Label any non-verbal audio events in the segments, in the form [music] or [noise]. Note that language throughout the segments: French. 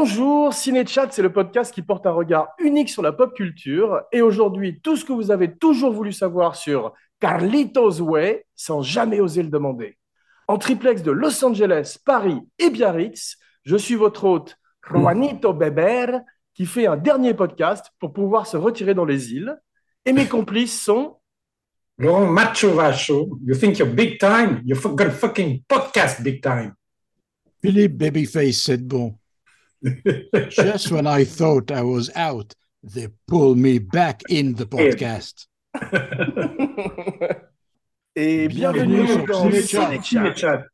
Bonjour, CinéChat, c'est le podcast qui porte un regard unique sur la pop culture. Et aujourd'hui, tout ce que vous avez toujours voulu savoir sur Carlitos Way sans jamais oser le demander. En triplex de Los Angeles, Paris et Biarritz, je suis votre hôte Juanito Beber qui fait un dernier podcast pour pouvoir se retirer dans les îles. Et mes complices sont Laurent Macho Vacho. You think you're big time? You're gonna fucking podcast big time. Philippe Babyface said bon. Just when I thought I was out, they pull me back in the [laughs] podcast. [laughs] Et bienvenue, Bienvenue dans sur Ciné Ciné Chat.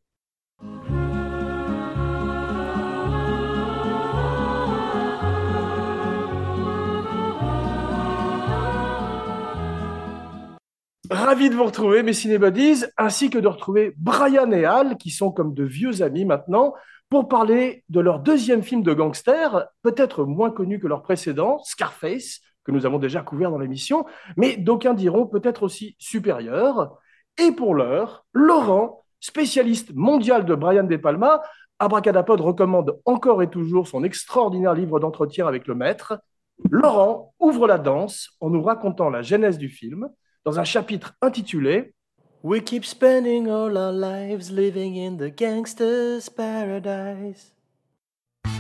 Ravi de vous retrouver, mes cinébodies, ainsi que de retrouver Brian et Al, qui sont comme de vieux amis maintenant, pour parler de leur deuxième film de gangster, peut-être moins connu que leur précédent, Scarface, que nous avons déjà couvert dans l'émission, mais d'aucuns diront peut-être aussi supérieur. Et pour l'heure, Laurent, spécialiste mondial de Brian De Palma, Abracadapod recommande encore et toujours son extraordinaire livre d'entretien avec le maître. Laurent ouvre la danse en nous racontant la genèse du film dans un chapitre intitulé We keep spending all our lives living in the gangster's paradise. What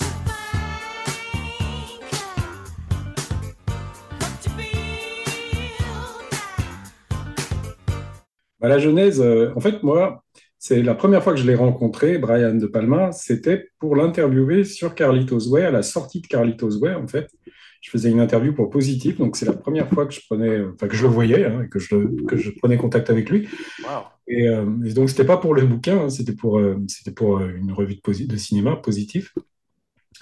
you think? What you feel Bah, la genèse, euh, en fait, moi, c'est la première fois que je l'ai rencontré, Brian De Palma, c'était pour l'interviewer sur Carlitos Way, à la sortie de Carlitos Way, en fait. Je faisais une interview pour Positif, donc c'est la première fois que je prenais, enfin que je le voyais, hein, que je, que je prenais contact avec lui. Wow. Et, euh, et donc c'était pas pour le bouquin, hein, c'était pour, euh, c'était pour euh, une revue de, de cinéma, Positif.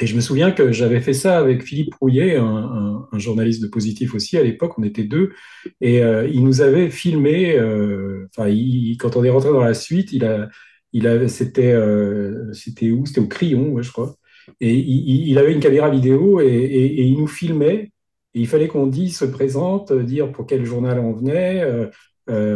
Et je me souviens que j'avais fait ça avec Philippe Rouillet, un, journaliste de Positif aussi à l'époque, on était deux, et euh, il nous avait filmé, euh, enfin, quand on est rentré dans la suite, il a, il avait, c'était, euh, où? C'était au Crayon, ouais, je crois. Et il, avait une caméra vidéo et, il nous filmait. Et il fallait qu'on dise, se présente, dire pour quel journal on venait,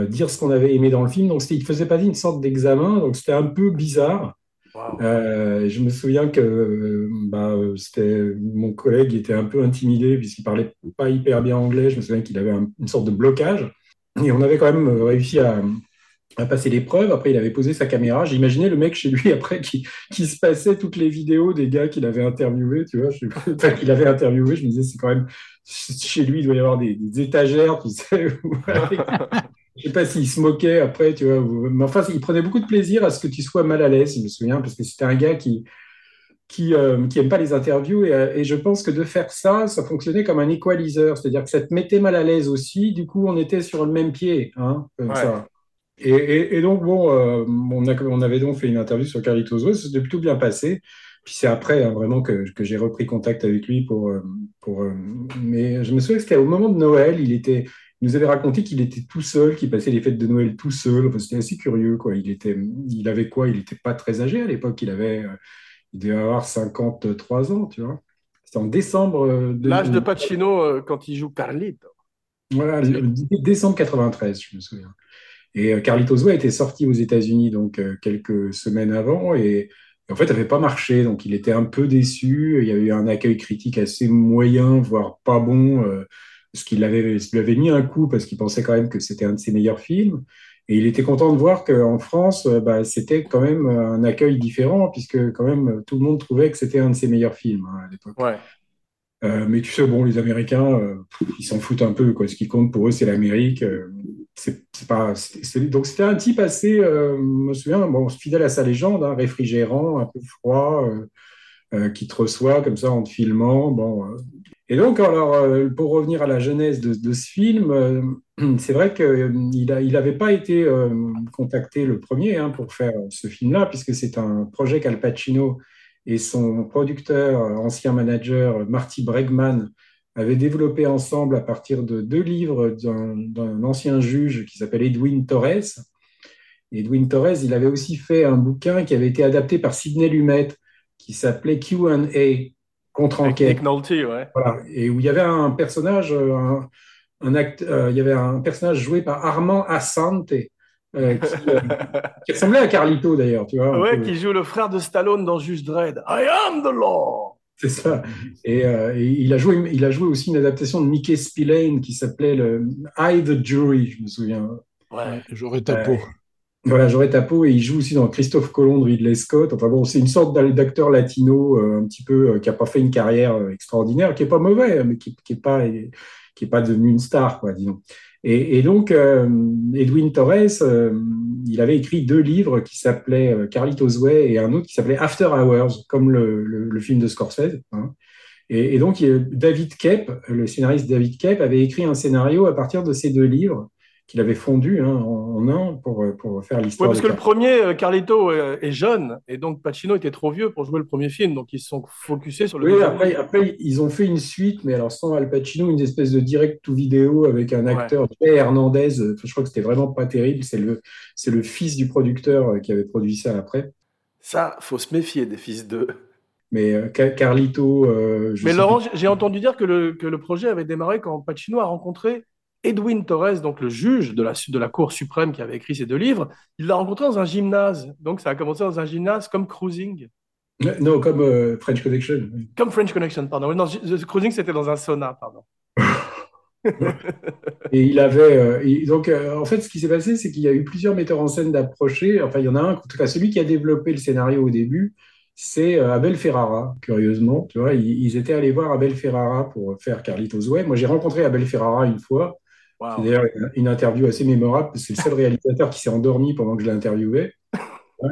dire ce qu'on avait aimé dans le film. Donc, il faisait pas une sorte d'examen, donc c'était un peu bizarre. Wow. Euh, je me souviens que bah, c'était mon collègue était un peu intimidé puisqu'il parlait pas hyper bien anglais. Je me souviens qu'il avait un- une sorte de blocage. Et on avait quand même réussi à, à passer l'épreuve. Après, il avait posé sa caméra. J'imaginais le mec chez lui [laughs] après qui, qui se passait toutes les vidéos des gars qu'il avait interviewés, tu vois, qu'il avait interviewé. Je me disais, c'est quand même chez lui, il doit y avoir des, des étagères, tu sais. [laughs] [laughs] je sais pas s'il se moquait après, tu vois. Mais enfin, il prenait beaucoup de plaisir à ce que tu sois mal à l'aise, je me souviens, parce que c'était un gars qui qui, euh, qui aime pas les interviews et, euh, et je pense que de faire ça, ça fonctionnait comme un equalizer, c'est-à-dire que ça te mettait mal à l'aise aussi. Du coup, on était sur le même pied, hein, comme Ouais. ça. Et, et- et donc bon, euh, on, a- on avait donc fait une interview sur Carlitos Way, ça s'est plutôt bien passé. Puis c'est après hein, vraiment que, que j'ai repris contact avec lui pour, pour. euh, mais je me souviens que c'était au moment de Noël, il était, il nous avait raconté qu'il était tout seul, qu'il passait les fêtes de Noël tout seul. Enfin, c'était assez curieux, quoi. Il était, il avait quoi? Il n'était pas très âgé à l'époque. Il avait, euh, il devait avoir 53 ans, tu vois. C'était en décembre. euh, de- L'âge de Pacino euh, quand il joue Carlito. voilà, le- décembre 93, je me souviens. Et Carlitos Way était sorti aux États-Unis donc quelques semaines avant et, et en fait, ça n'avait pas marché. Donc, il était un peu déçu. Il y avait eu un accueil critique assez moyen, voire pas bon, euh, parce qu'il avait, il lui avait mis un coup parce qu'il pensait quand même que c'était un de ses meilleurs films. Et il était content de voir qu'en France, euh, bah, c'était quand même un accueil différent, puisque quand même tout le monde trouvait que c'était un de ses meilleurs films hein, à l'époque. Ouais. Euh, mais tu sais, bon, les Américains, euh, ils s'en foutent un peu, quoi. Ce qui compte pour eux, c'est l'Amérique. euh, c'est donc c'était un type assez, je me souviens, bon, fidèle à sa légende, hein, réfrigérant, un peu froid, qui te reçoit comme ça en te filmant. Bon. Et donc, alors, euh, pour revenir à la genèse de, ce film, euh, [clears throat] c'est vrai qu'il a, il avait pas été euh, contacté le premier hein, pour faire ce film-là, puisque c'est un projet qu'Al Pacino et son producteur, euh, ancien manager Marty Bregman, avaient développé ensemble à partir de deux livres d'un ancien juge qui s'appelle Edwin Torres. Edwin Torres, il avait aussi fait un bouquin qui avait été adapté par Sidney Lumet, qui s'appelait Q&A, contre-enquête. Nick Nolte, ouais. Voilà. Et où il y avait un personnage, euh, un, un act, euh, il y avait un personnage joué par Armand Assante, euh, qui, euh, [laughs] qui ressemblait à Carlito d'ailleurs, tu vois. Ouais, peu. qui joue le frère de Stallone dans Juge Dredd. I am the law. C'est ça. Et, euh, et il a joué, il a joué aussi une adaptation de Mickey Spillane qui s'appelait le I the Jury, je me souviens. Ouais. J'aurais ta peau. Voilà, j'aurais ta et il joue aussi dans Christophe Colomb de Ridley Scott. Enfin bon, c'est une sorte d'a- d'acteur latino euh, un petit peu euh, qui a pas fait une carrière euh, extraordinaire, qui est pas mauvais, mais qui, qui pas qui est pas devenu une star, quoi, disons. Et, donc Edwin Torres, il avait écrit deux livres qui s'appelaient Carlitos Way et un autre qui s'appelait After Hours, comme le, film de Scorsese. hein. Et, et donc David Kep, le scénariste David Kep, avait écrit un scénario à partir de ces deux livres qu'il avait fondu hein, en, en un pour, pour faire Ouais, l'histoire. parce de que le premier, euh, Carlito euh, est jeune, et donc Pacino était trop vieux pour jouer le premier film, donc ils se sont focusés sur le Oui, deuxième. après, après, ils ont fait une suite, mais alors sans Al Pacino, une espèce de direct to vidéo avec un acteur, Jay Hernandez. euh, Je crois que c'était vraiment pas terrible. C'est le, c'est le fils du producteur euh, qui avait produit ça après. Ça, faut se méfier des fils d'eux. Mais euh, Ca- Carlito, euh, je Mais Laurent, j'ai- j'ai entendu dire que le, que le projet avait démarré quand Pacino a rencontré Edwin Torres, donc le juge de la, de la Cour suprême qui avait écrit ces deux livres. Il l'a rencontré dans un gymnase. Donc ça a commencé dans un gymnase comme Cruising. non, comme euh, French Connection. Comme French Connection, pardon. Non, Cruising, c'était dans un sauna, pardon. [laughs] Et il avait euh, et donc euh, en fait, ce qui s'est passé, c'est qu'il y a eu plusieurs metteurs en scène d'approcher. Enfin, il y en a un, en tout cas, celui qui a développé le scénario au début, c'est euh, Abel Ferrara. Curieusement, tu vois, ils, ils étaient allés voir Abel Ferrara pour faire Carlitos Way. Moi, j'ai rencontré Abel Ferrara une fois. Wow. C'est d'ailleurs une, interview assez mémorable parce que c'est le seul [laughs] réalisateur qui s'est endormi pendant que je. Ouais.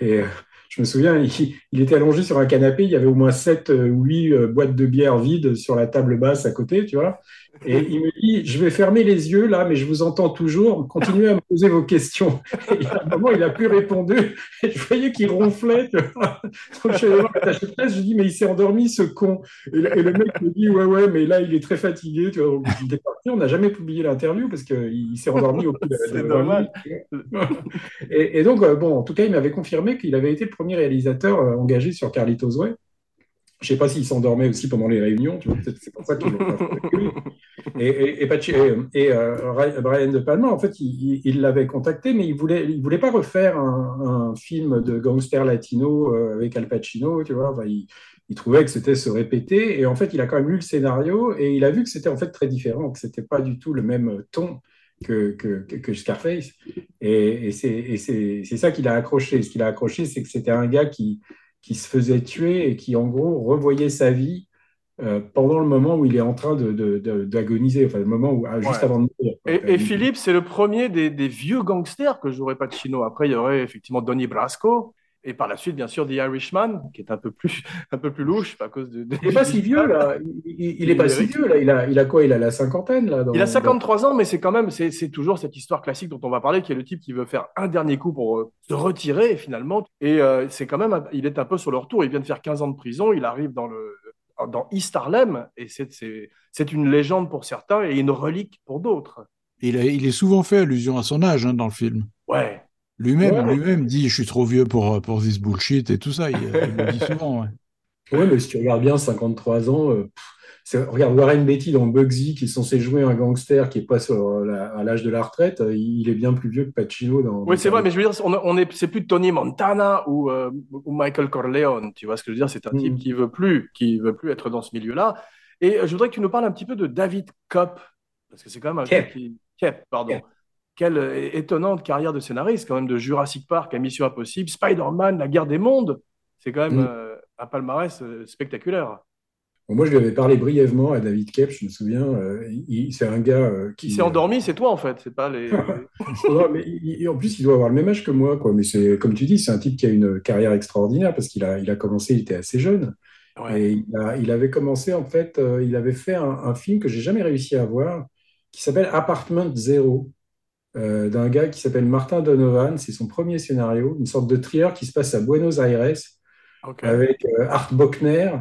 Et euh, je me souviens, il, il était allongé sur un canapé, il y avait au moins sept euh, ou huit euh, boîtes de bière vides sur la table basse à côté, tu vois. Et il me dit, je vais fermer les yeux là, mais je vous entends toujours. Continuez à me poser vos questions. Et à un moment, il a plus répondu. Et je voyais qu'il ronflait. Donc je suis allé voir l'attaché de presse, je lui dis, mais il s'est endormi ce con. Et, le et le mec me dit, ouais, ouais, mais là, il est très fatigué. Tu vois. Donc, il est parti. On n'a jamais publié l'interview parce qu'il il s'est endormi au bout de, C'est de 20 dommage. minutes. Et, et donc, euh, bon, en tout cas, il m'avait confirmé qu'il avait été le premier réalisateur euh, engagé sur Carlitos Way. Je sais pas s'il s'endormait aussi pendant les réunions, tu vois, peut-être c'est pour ça qu'ils Et, et, et, euh, Brian De Palma, en fait, il l'avait contacté, mais il voulait, voulait pas refaire un, film de gangster latino euh, avec Al Pacino, tu vois. Il, trouvait que c'était se répéter, et en fait, il a quand même lu le scénario et il a vu que c'était en fait très différent, que c'était pas du tout le même ton que, Scarface. Et, c'est ça qu'il a accroché. Ce qu'il a accroché, c'est que c'était un gars qui se faisait tuer et qui, en gros, revoyait sa vie euh, pendant le moment où il est en train d'agoniser, enfin, le moment où, ah, juste Ouais. avant de mourir. Et, et Philippe, c'est le premier des, des vieux gangsters que jouerait Pacino. Après, il y aurait effectivement Donnie Brasco. Et par la suite, bien sûr, The Irishman, qui est un peu plus, un peu plus louche à cause de. de- Il n'est pas si vieux, là. Il, il- il est pas si vieux, là. Il a, il a quoi? Il a la cinquantaine, là. dans- Il a dans- 53 ans, mais c'est quand même, c'est toujours cette histoire classique dont on va parler, qui est le type qui veut faire un dernier coup pour euh, se retirer finalement. Et euh, c'est quand même, il est un peu sur le retour. Il vient de faire 15 ans de prison. Il arrive dans le dans East Harlem et c'est une légende pour certains et une relique pour d'autres. Il, est souvent fait allusion à son âge hein, dans le film. Ouais. Lui-même Ouais. lui-même dit je suis trop vieux pour, pour this bullshit et tout ça. Il, il le dit souvent. ouais. Ouais, mais si tu regardes bien, 53 ans. euh, pff, regarde Warren Beatty dans Bugsy, qui est censé jouer un gangster qui est pas sur euh, la- à l'âge de la retraite. euh, Il est bien plus vieux que Pacino dans. Oui, c'est vrai, mais je veux dire, on, on est, c'est plus Tony Montana ou, euh, ou Michael Corleone. Tu vois ce que je veux dire C'est un Mm. type qui veut plus, qui veut plus être dans ce milieu-là. Et je voudrais que tu nous parles un petit peu de David Kopp, parce que c'est quand même un Kep. qui, Kep, pardon. Kep. Quelle étonnante carrière de scénariste, quand même, de Jurassic Park à Mission Impossible, Spider-Man, La Guerre des Mondes. C'est quand même Mm. euh, un palmarès spectaculaire. Bon, moi, je lui avais parlé brièvement à David Kep, je me souviens. euh, c'est un gars euh, Qui s'est endormi, c'est toi en fait. C'est pas les. [laughs] Non, mais il- il- en plus, il doit avoir le même âge que moi, quoi. Mais c'est, comme tu dis, c'est un type qui a une carrière extraordinaire parce qu'il a, il a commencé, il était assez jeune. Ouais. Et il, a- il avait commencé, en fait, euh, il avait fait un, un film que j'ai jamais réussi à voir qui s'appelle Apartment Zero, euh, d'un gars qui s'appelle Martin Donovan. C'est son premier scénario, une sorte de thriller qui se passe à Buenos Aires avec euh, Art Bockner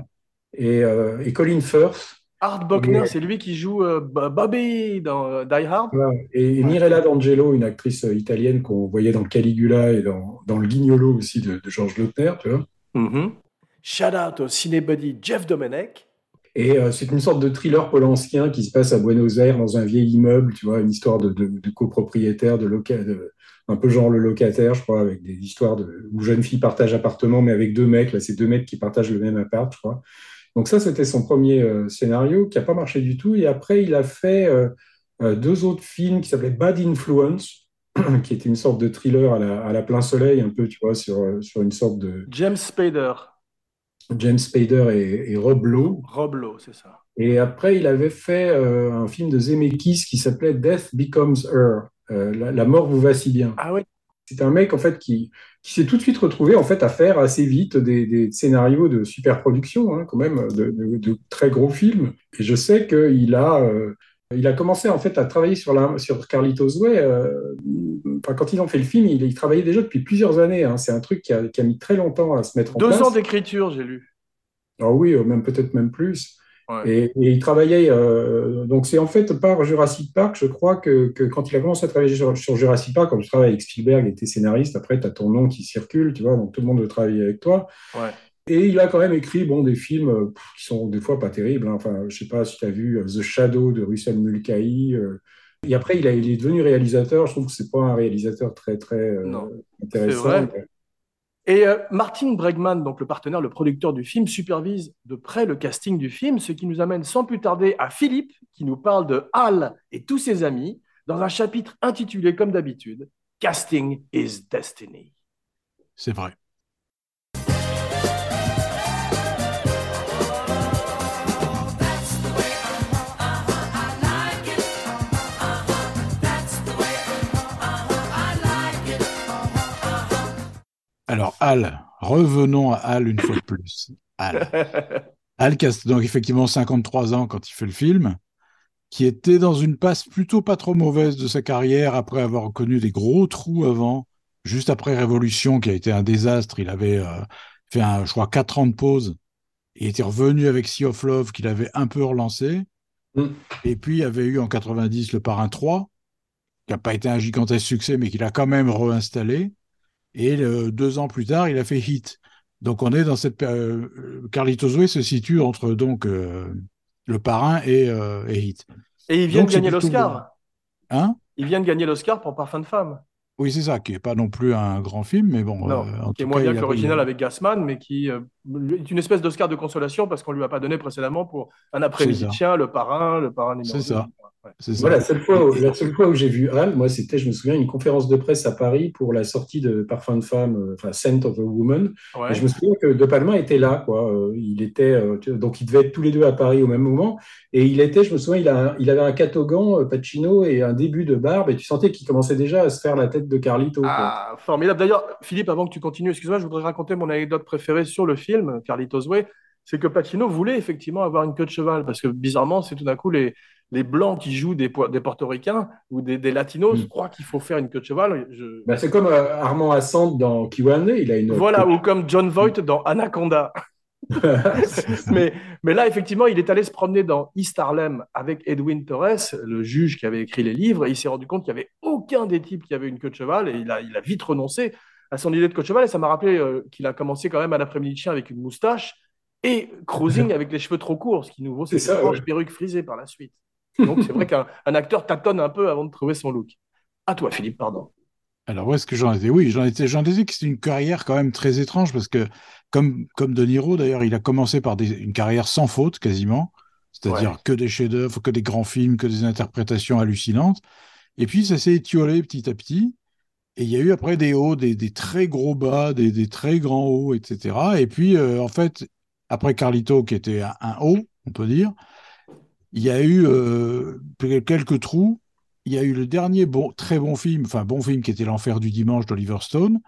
et, euh, et Colin Firth. Art Buckner, c'est lui qui joue euh, Bo- Bobby dans euh, Die Hard. Et, et Mirella D'Angelo, une actrice italienne qu'on voyait dans Caligula et dans, dans Le Guignolo aussi de, de Georges Lautner, tu vois. Mhm. Shout out au cinébuddy Jeff Domenech. Et euh, c'est une sorte de thriller polancien qui se passe à Buenos Aires dans un vieil immeuble, tu vois, une histoire de, de, de copropriétaire, de, loca de un peu genre le locataire, je crois, avec des histoires de, où jeune fille partage appartement, mais avec deux mecs. Là, c'est deux mecs qui partagent le même appart, je crois. Donc ça, c'était son premier euh, scénario qui n'a pas marché du tout. Et après, il a fait euh, euh, deux autres films qui s'appelaient Bad Influence, [clears throat] qui était une sorte de thriller à la, à la plein soleil, un peu, tu vois, sur, sur une sorte de James Spader. James Spader et, et Rob Lowe. Rob Lowe, c'est ça. Et après, il avait fait euh, un film de Zemeckis qui s'appelait Death Becomes Her. Euh, la, la mort vous va si bien. Ah ouais. C'est un mec en fait qui, qui s'est tout de suite retrouvé en fait à faire assez vite des, des scénarios de super production, hein, quand même, de, de- de très gros films. Et je sais qu'il a, euh, il a commencé en fait à travailler sur, la, sur Carlitos Way. euh, quand ils ont fait le film, il, il travaillait déjà depuis plusieurs années. hein. C'est un truc qui a, qui a mis très longtemps à se mettre en Deux place. ans d'écriture, j'ai lu. Ah oui, euh, même peut-être même plus. Ouais. Et, et il travaillait, euh, donc c'est en fait par Jurassic Park, je crois que, que quand il a commencé à travailler sur, sur Jurassic Park, comme tu travailles avec Spielberg et tes scénaristes, après tu as ton nom qui circule, tu vois, donc tout le monde veut travailler avec toi. Ouais. Et il a quand même écrit bon, des films euh, pff, qui sont des fois pas terribles. hein. Enfin, je sais pas si tu as vu euh, The Shadow de Russell Mulcahy. euh. Et après, il, a, il est devenu réalisateur. Je trouve que c'est pas un réalisateur très, très euh, Non, intéressant. Et euh, Martin Bregman, donc le partenaire, le producteur du film, supervise de près le casting du film, ce qui nous amène sans plus tarder à Philippe, qui nous parle de Hal et tous ses amis, dans un chapitre intitulé, comme d'habitude, Casting is Destiny. C'est vrai. Alors, Al, revenons à Al une fois de plus. Al. [laughs] Al qui a donc effectivement 53 ans quand il fait le film, qui était dans une passe plutôt pas trop mauvaise de sa carrière après avoir connu des gros trous avant, juste après Révolution qui a été un désastre. Il avait euh, fait, un, je crois, 4 ans de pause. Il était revenu avec Sea of Love qu'il avait un peu relancé. Mm. Et puis il y avait eu en 90 le Parrain 3, qui n'a pas été un gigantesque succès, mais qu'il a quand même réinstallé. Et le- deux ans plus tard, il a fait Hit. Donc on est dans cette période. Carlitos Way se situe entre donc euh, le Parrain et, euh, et Hit. Et il vient Donc, de gagner l'Oscar. Hein? Il vient de gagner l'Oscar pour Parfum de femme. Oui, c'est ça, qui est pas non plus un grand film, mais bon. Non, euh, en qui est moins cas, bien que l'original avec Gassman, mais qui euh, est une espèce d'Oscar de consolation parce qu'on lui a pas donné précédemment pour un après-midi chien, le parrain, le parrain numéro C'est ça. Ouais. C'est ça. Voilà, la seule fois, où, la seule fois où j'ai vu Al, moi, c'était, je me souviens, une conférence de presse à Paris pour la sortie de Parfum de femme, euh, enfin Scent of a Woman. Ouais. Et je me souviens que De Palma était là, quoi. Euh, il était, euh, donc ils devaient être tous les deux à Paris au même moment. Et il était, je me souviens, il, a un- il avait un catogan, euh, Pacino, et un début de barbe. Et tu sentais qu'il commençait déjà à se faire la tête de Carlito. quoi. Ah, formidable. D'ailleurs, Philippe, avant que tu continues, excuse-moi, je voudrais raconter mon anecdote préférée sur le film, Carlitos Way. C'est que Pacino voulait effectivement avoir une queue de cheval parce que bizarrement, c'est tout d'un coup les, les blancs qui jouent des, po- des portoricains ou des, des latinos Mm. croient qu'il faut faire une queue de cheval. Je- Bah, c'est comme euh, Armand Assante dans Kiwane, il a une. Voilà, ou comme John Voight dans Anaconda. [laughs] mais, mais là, effectivement, il est allé se promener dans East Harlem avec Edwin Torres, le juge qui avait écrit les livres, et il s'est rendu compte qu'il n'y avait aucun des types qui avait une queue de cheval, et il a, il a vite renoncé à son idée de cheval, et ça m'a rappelé euh, qu'il a commencé quand même un après-midi de chien avec une moustache, et cruising [laughs] avec les cheveux trop courts, ce qui nous vaut C'est cette ouais. perruque frisée par la suite. Donc c'est vrai [laughs] qu'un un acteur tâtonne un peu avant de trouver son look. À toi, Philippe, pardon. Alors, où est-ce que j'en étais? Oui, j'en étais, j'en étais que c'est une carrière quand même très étrange parce que, comme, comme De Niro, d'ailleurs, il a commencé par des- une carrière sans faute quasiment. C'est-à-dire Ouais. que des chefs-d'œuvre, que des grands films, que des interprétations hallucinantes. Et puis, ça s'est étiolé petit à petit. Et il y a eu après des hauts, des, des très gros bas, des, des très grands hauts, etc. Et puis, euh, en fait, après Carlito, qui était un, un haut, on peut dire, il y a eu euh, quelques trous. Il y a eu le dernier bon, très bon film, enfin bon film qui était L'Enfer du dimanche d'Oliver Stone.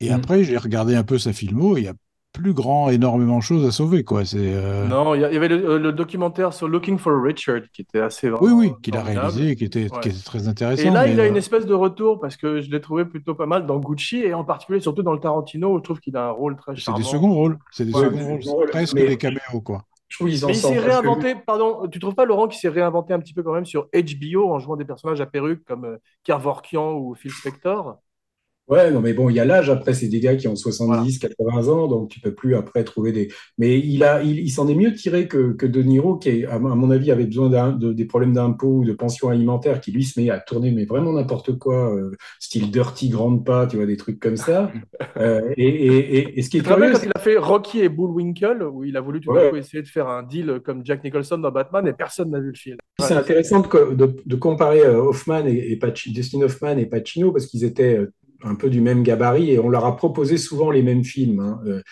Et Mm. après, j'ai regardé un peu sa filmo et il y a plus grand, énormément de choses à sauver, quoi. C'est, euh, Non, il y avait le, euh, le documentaire sur Looking for Richard qui était assez Oui, oui, qu'il a réalisé, qui était, Ouais. qui était très intéressant. Et là, mais, il a euh, une espèce de retour parce que je l'ai trouvé plutôt pas mal dans Gucci et en particulier surtout dans le Tarantino où je trouve qu'il a un rôle très c'est charmant. des seconds rôles. C'est des Ouais, seconds rôles. C'est presque mais- des caméos, quoi. Je Mais il s'est que- réinventé, pardon, tu trouves pas Laurent qui s'est réinventé un petit peu quand même sur HBO en jouant des personnages à perruque comme Kevorkian ou Phil Spector? Ouais, non, mais bon, il y a l'âge. Après, c'est des gars qui ont 70, 80 ans, donc tu peux plus après trouver des. Mais il a, il, il s'en est mieux tiré que, que De Niro, qui, à mon à mon avis, avait besoin de, des problèmes d'impôts ou de pension alimentaire, qui lui se met à tourner, mais vraiment n'importe quoi, euh, style Dirty Grandpa, tu vois, des trucs comme ça. [laughs] Euh, et, et, et, et ce qui est curieux, quand il a fait Rocky et Bullwinkle, où il a voulu tout Ouais. coup essayer de faire un deal comme Jack Nicholson dans Batman et personne n'a vu le film. C'est intéressant de, de- de comparer euh, Hoffman et, Dustin Hoffman et Pacino parce qu'ils étaient un peu du même gabarit et on leur a proposé souvent les mêmes films. hein. Euh,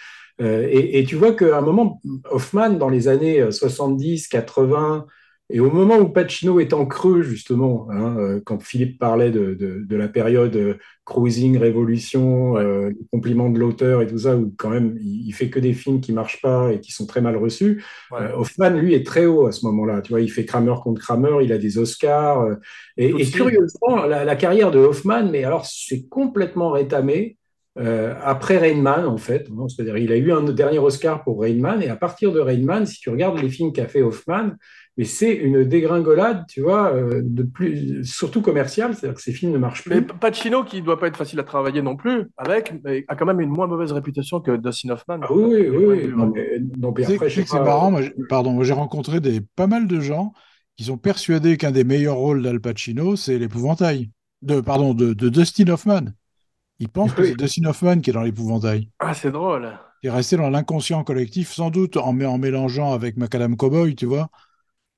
euh, et, et tu vois qu'à un moment, Hoffman, dans les années euh, 70, 80, et au moment où Pacino est en creux, justement, hein, euh, quand Philippe parlait de, de, de la période euh, cruising, révolution, euh, les compliments de l'auteur et tout ça, où quand même il, il fait que des films qui marchent pas et qui sont très mal reçus. Ouais. Euh, Hoffman, lui, est très haut à ce moment-là. Tu vois, il fait Kramer contre Kramer, il a des Oscars. euh, et, curieusement, la, la carrière de Hoffman, mais alors c'est complètement rétamé euh, après Rain Man, en fait. Non, C'est-à-dire, il a eu un dernier Oscar pour Rain Man, et à partir de Rain Man, si tu regardes les films qu'a fait Hoffman, mais c'est une dégringolade, tu vois, euh, de plus, surtout commerciale, c'est-à-dire que ces films ne marchent Mais plus. Pacino, qui doit pas être facile à travailler non plus, avec, mais a quand même une moins mauvaise réputation que Dustin Hoffman. Ah oui, oui, oui. Non, mais, non, mais après, je sais que c'est pas, marrant, moi, pardon, j'ai rencontré des, pas mal de gens qui sont persuadés qu'un des meilleurs rôles d'Al Pacino, c'est l'épouvantail. De, pardon, de, de Dustin Hoffman. Ils pensent que c'est Dustin Hoffman qui est dans l'épouvantail. Ah, c'est drôle. Il est resté dans l'inconscient collectif, sans doute en, en mélangeant avec Macadam Cowboy, tu vois.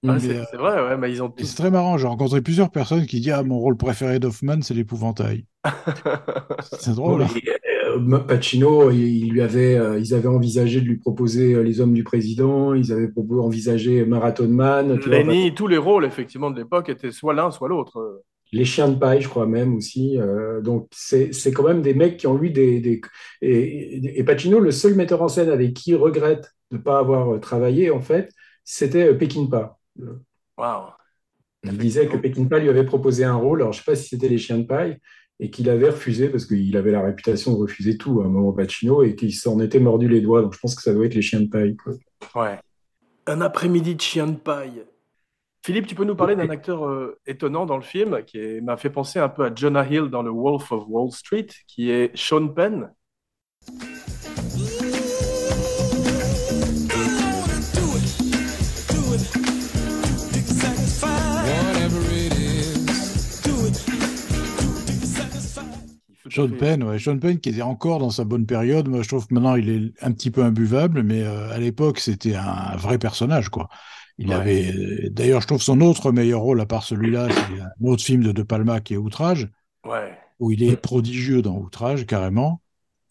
Ah, euh, c'est vrai, ouais, mais ils ont tous. c'est très marrant, j'ai rencontré plusieurs personnes qui disent Ah, mon rôle préféré d'Hoffman, c'est l'épouvantail. [laughs] C'est drôle. hein. Et, euh, Pacino, il lui avait, euh, ils avaient envisagé de lui proposer euh, Les Hommes du Président, ils avaient envisagé Marathon Man, tu vois, Lenny, tous les rôles, effectivement, de l'époque étaient soit l'un, soit l'autre. Les Chiens de Paille, je crois même aussi. euh, donc, c'est c'est quand même des mecs qui ont eu des. des- et, et Pacino, le seul metteur en scène avec qui il regrette de ne pas avoir travaillé, en fait, c'était Peckinpah. Waouh. Il disait que Peckinpah lui avait proposé un rôle, alors je ne sais pas si c'était Les Chiens de Paille, et qu'il avait refusé parce qu'il avait la réputation de refuser tout à un moment Pacino et qu'il s'en était mordu les doigts. Donc, je pense que ça doit être Les Chiens de Paille. quoi. Ouais. Un après-midi de chien de paille. Philippe, tu peux nous parler d'un acteur euh, étonnant dans le film qui m'a fait penser un peu à Jonah Hill dans Le Wolf of Wall Street, qui est Sean Penn. Sean fait- Penn, ouais, Sean Penn qui était encore dans sa bonne période. Moi, je trouve que maintenant, il est un petit peu imbuvable, mais euh, à l'époque, c'était un vrai personnage, quoi. Il Ouais. avait, d'ailleurs, je trouve son autre meilleur rôle, à part celui-là, c'est un autre film de De Palma qui est Outrage, Ouais. où il est prodigieux dans Outrage, carrément.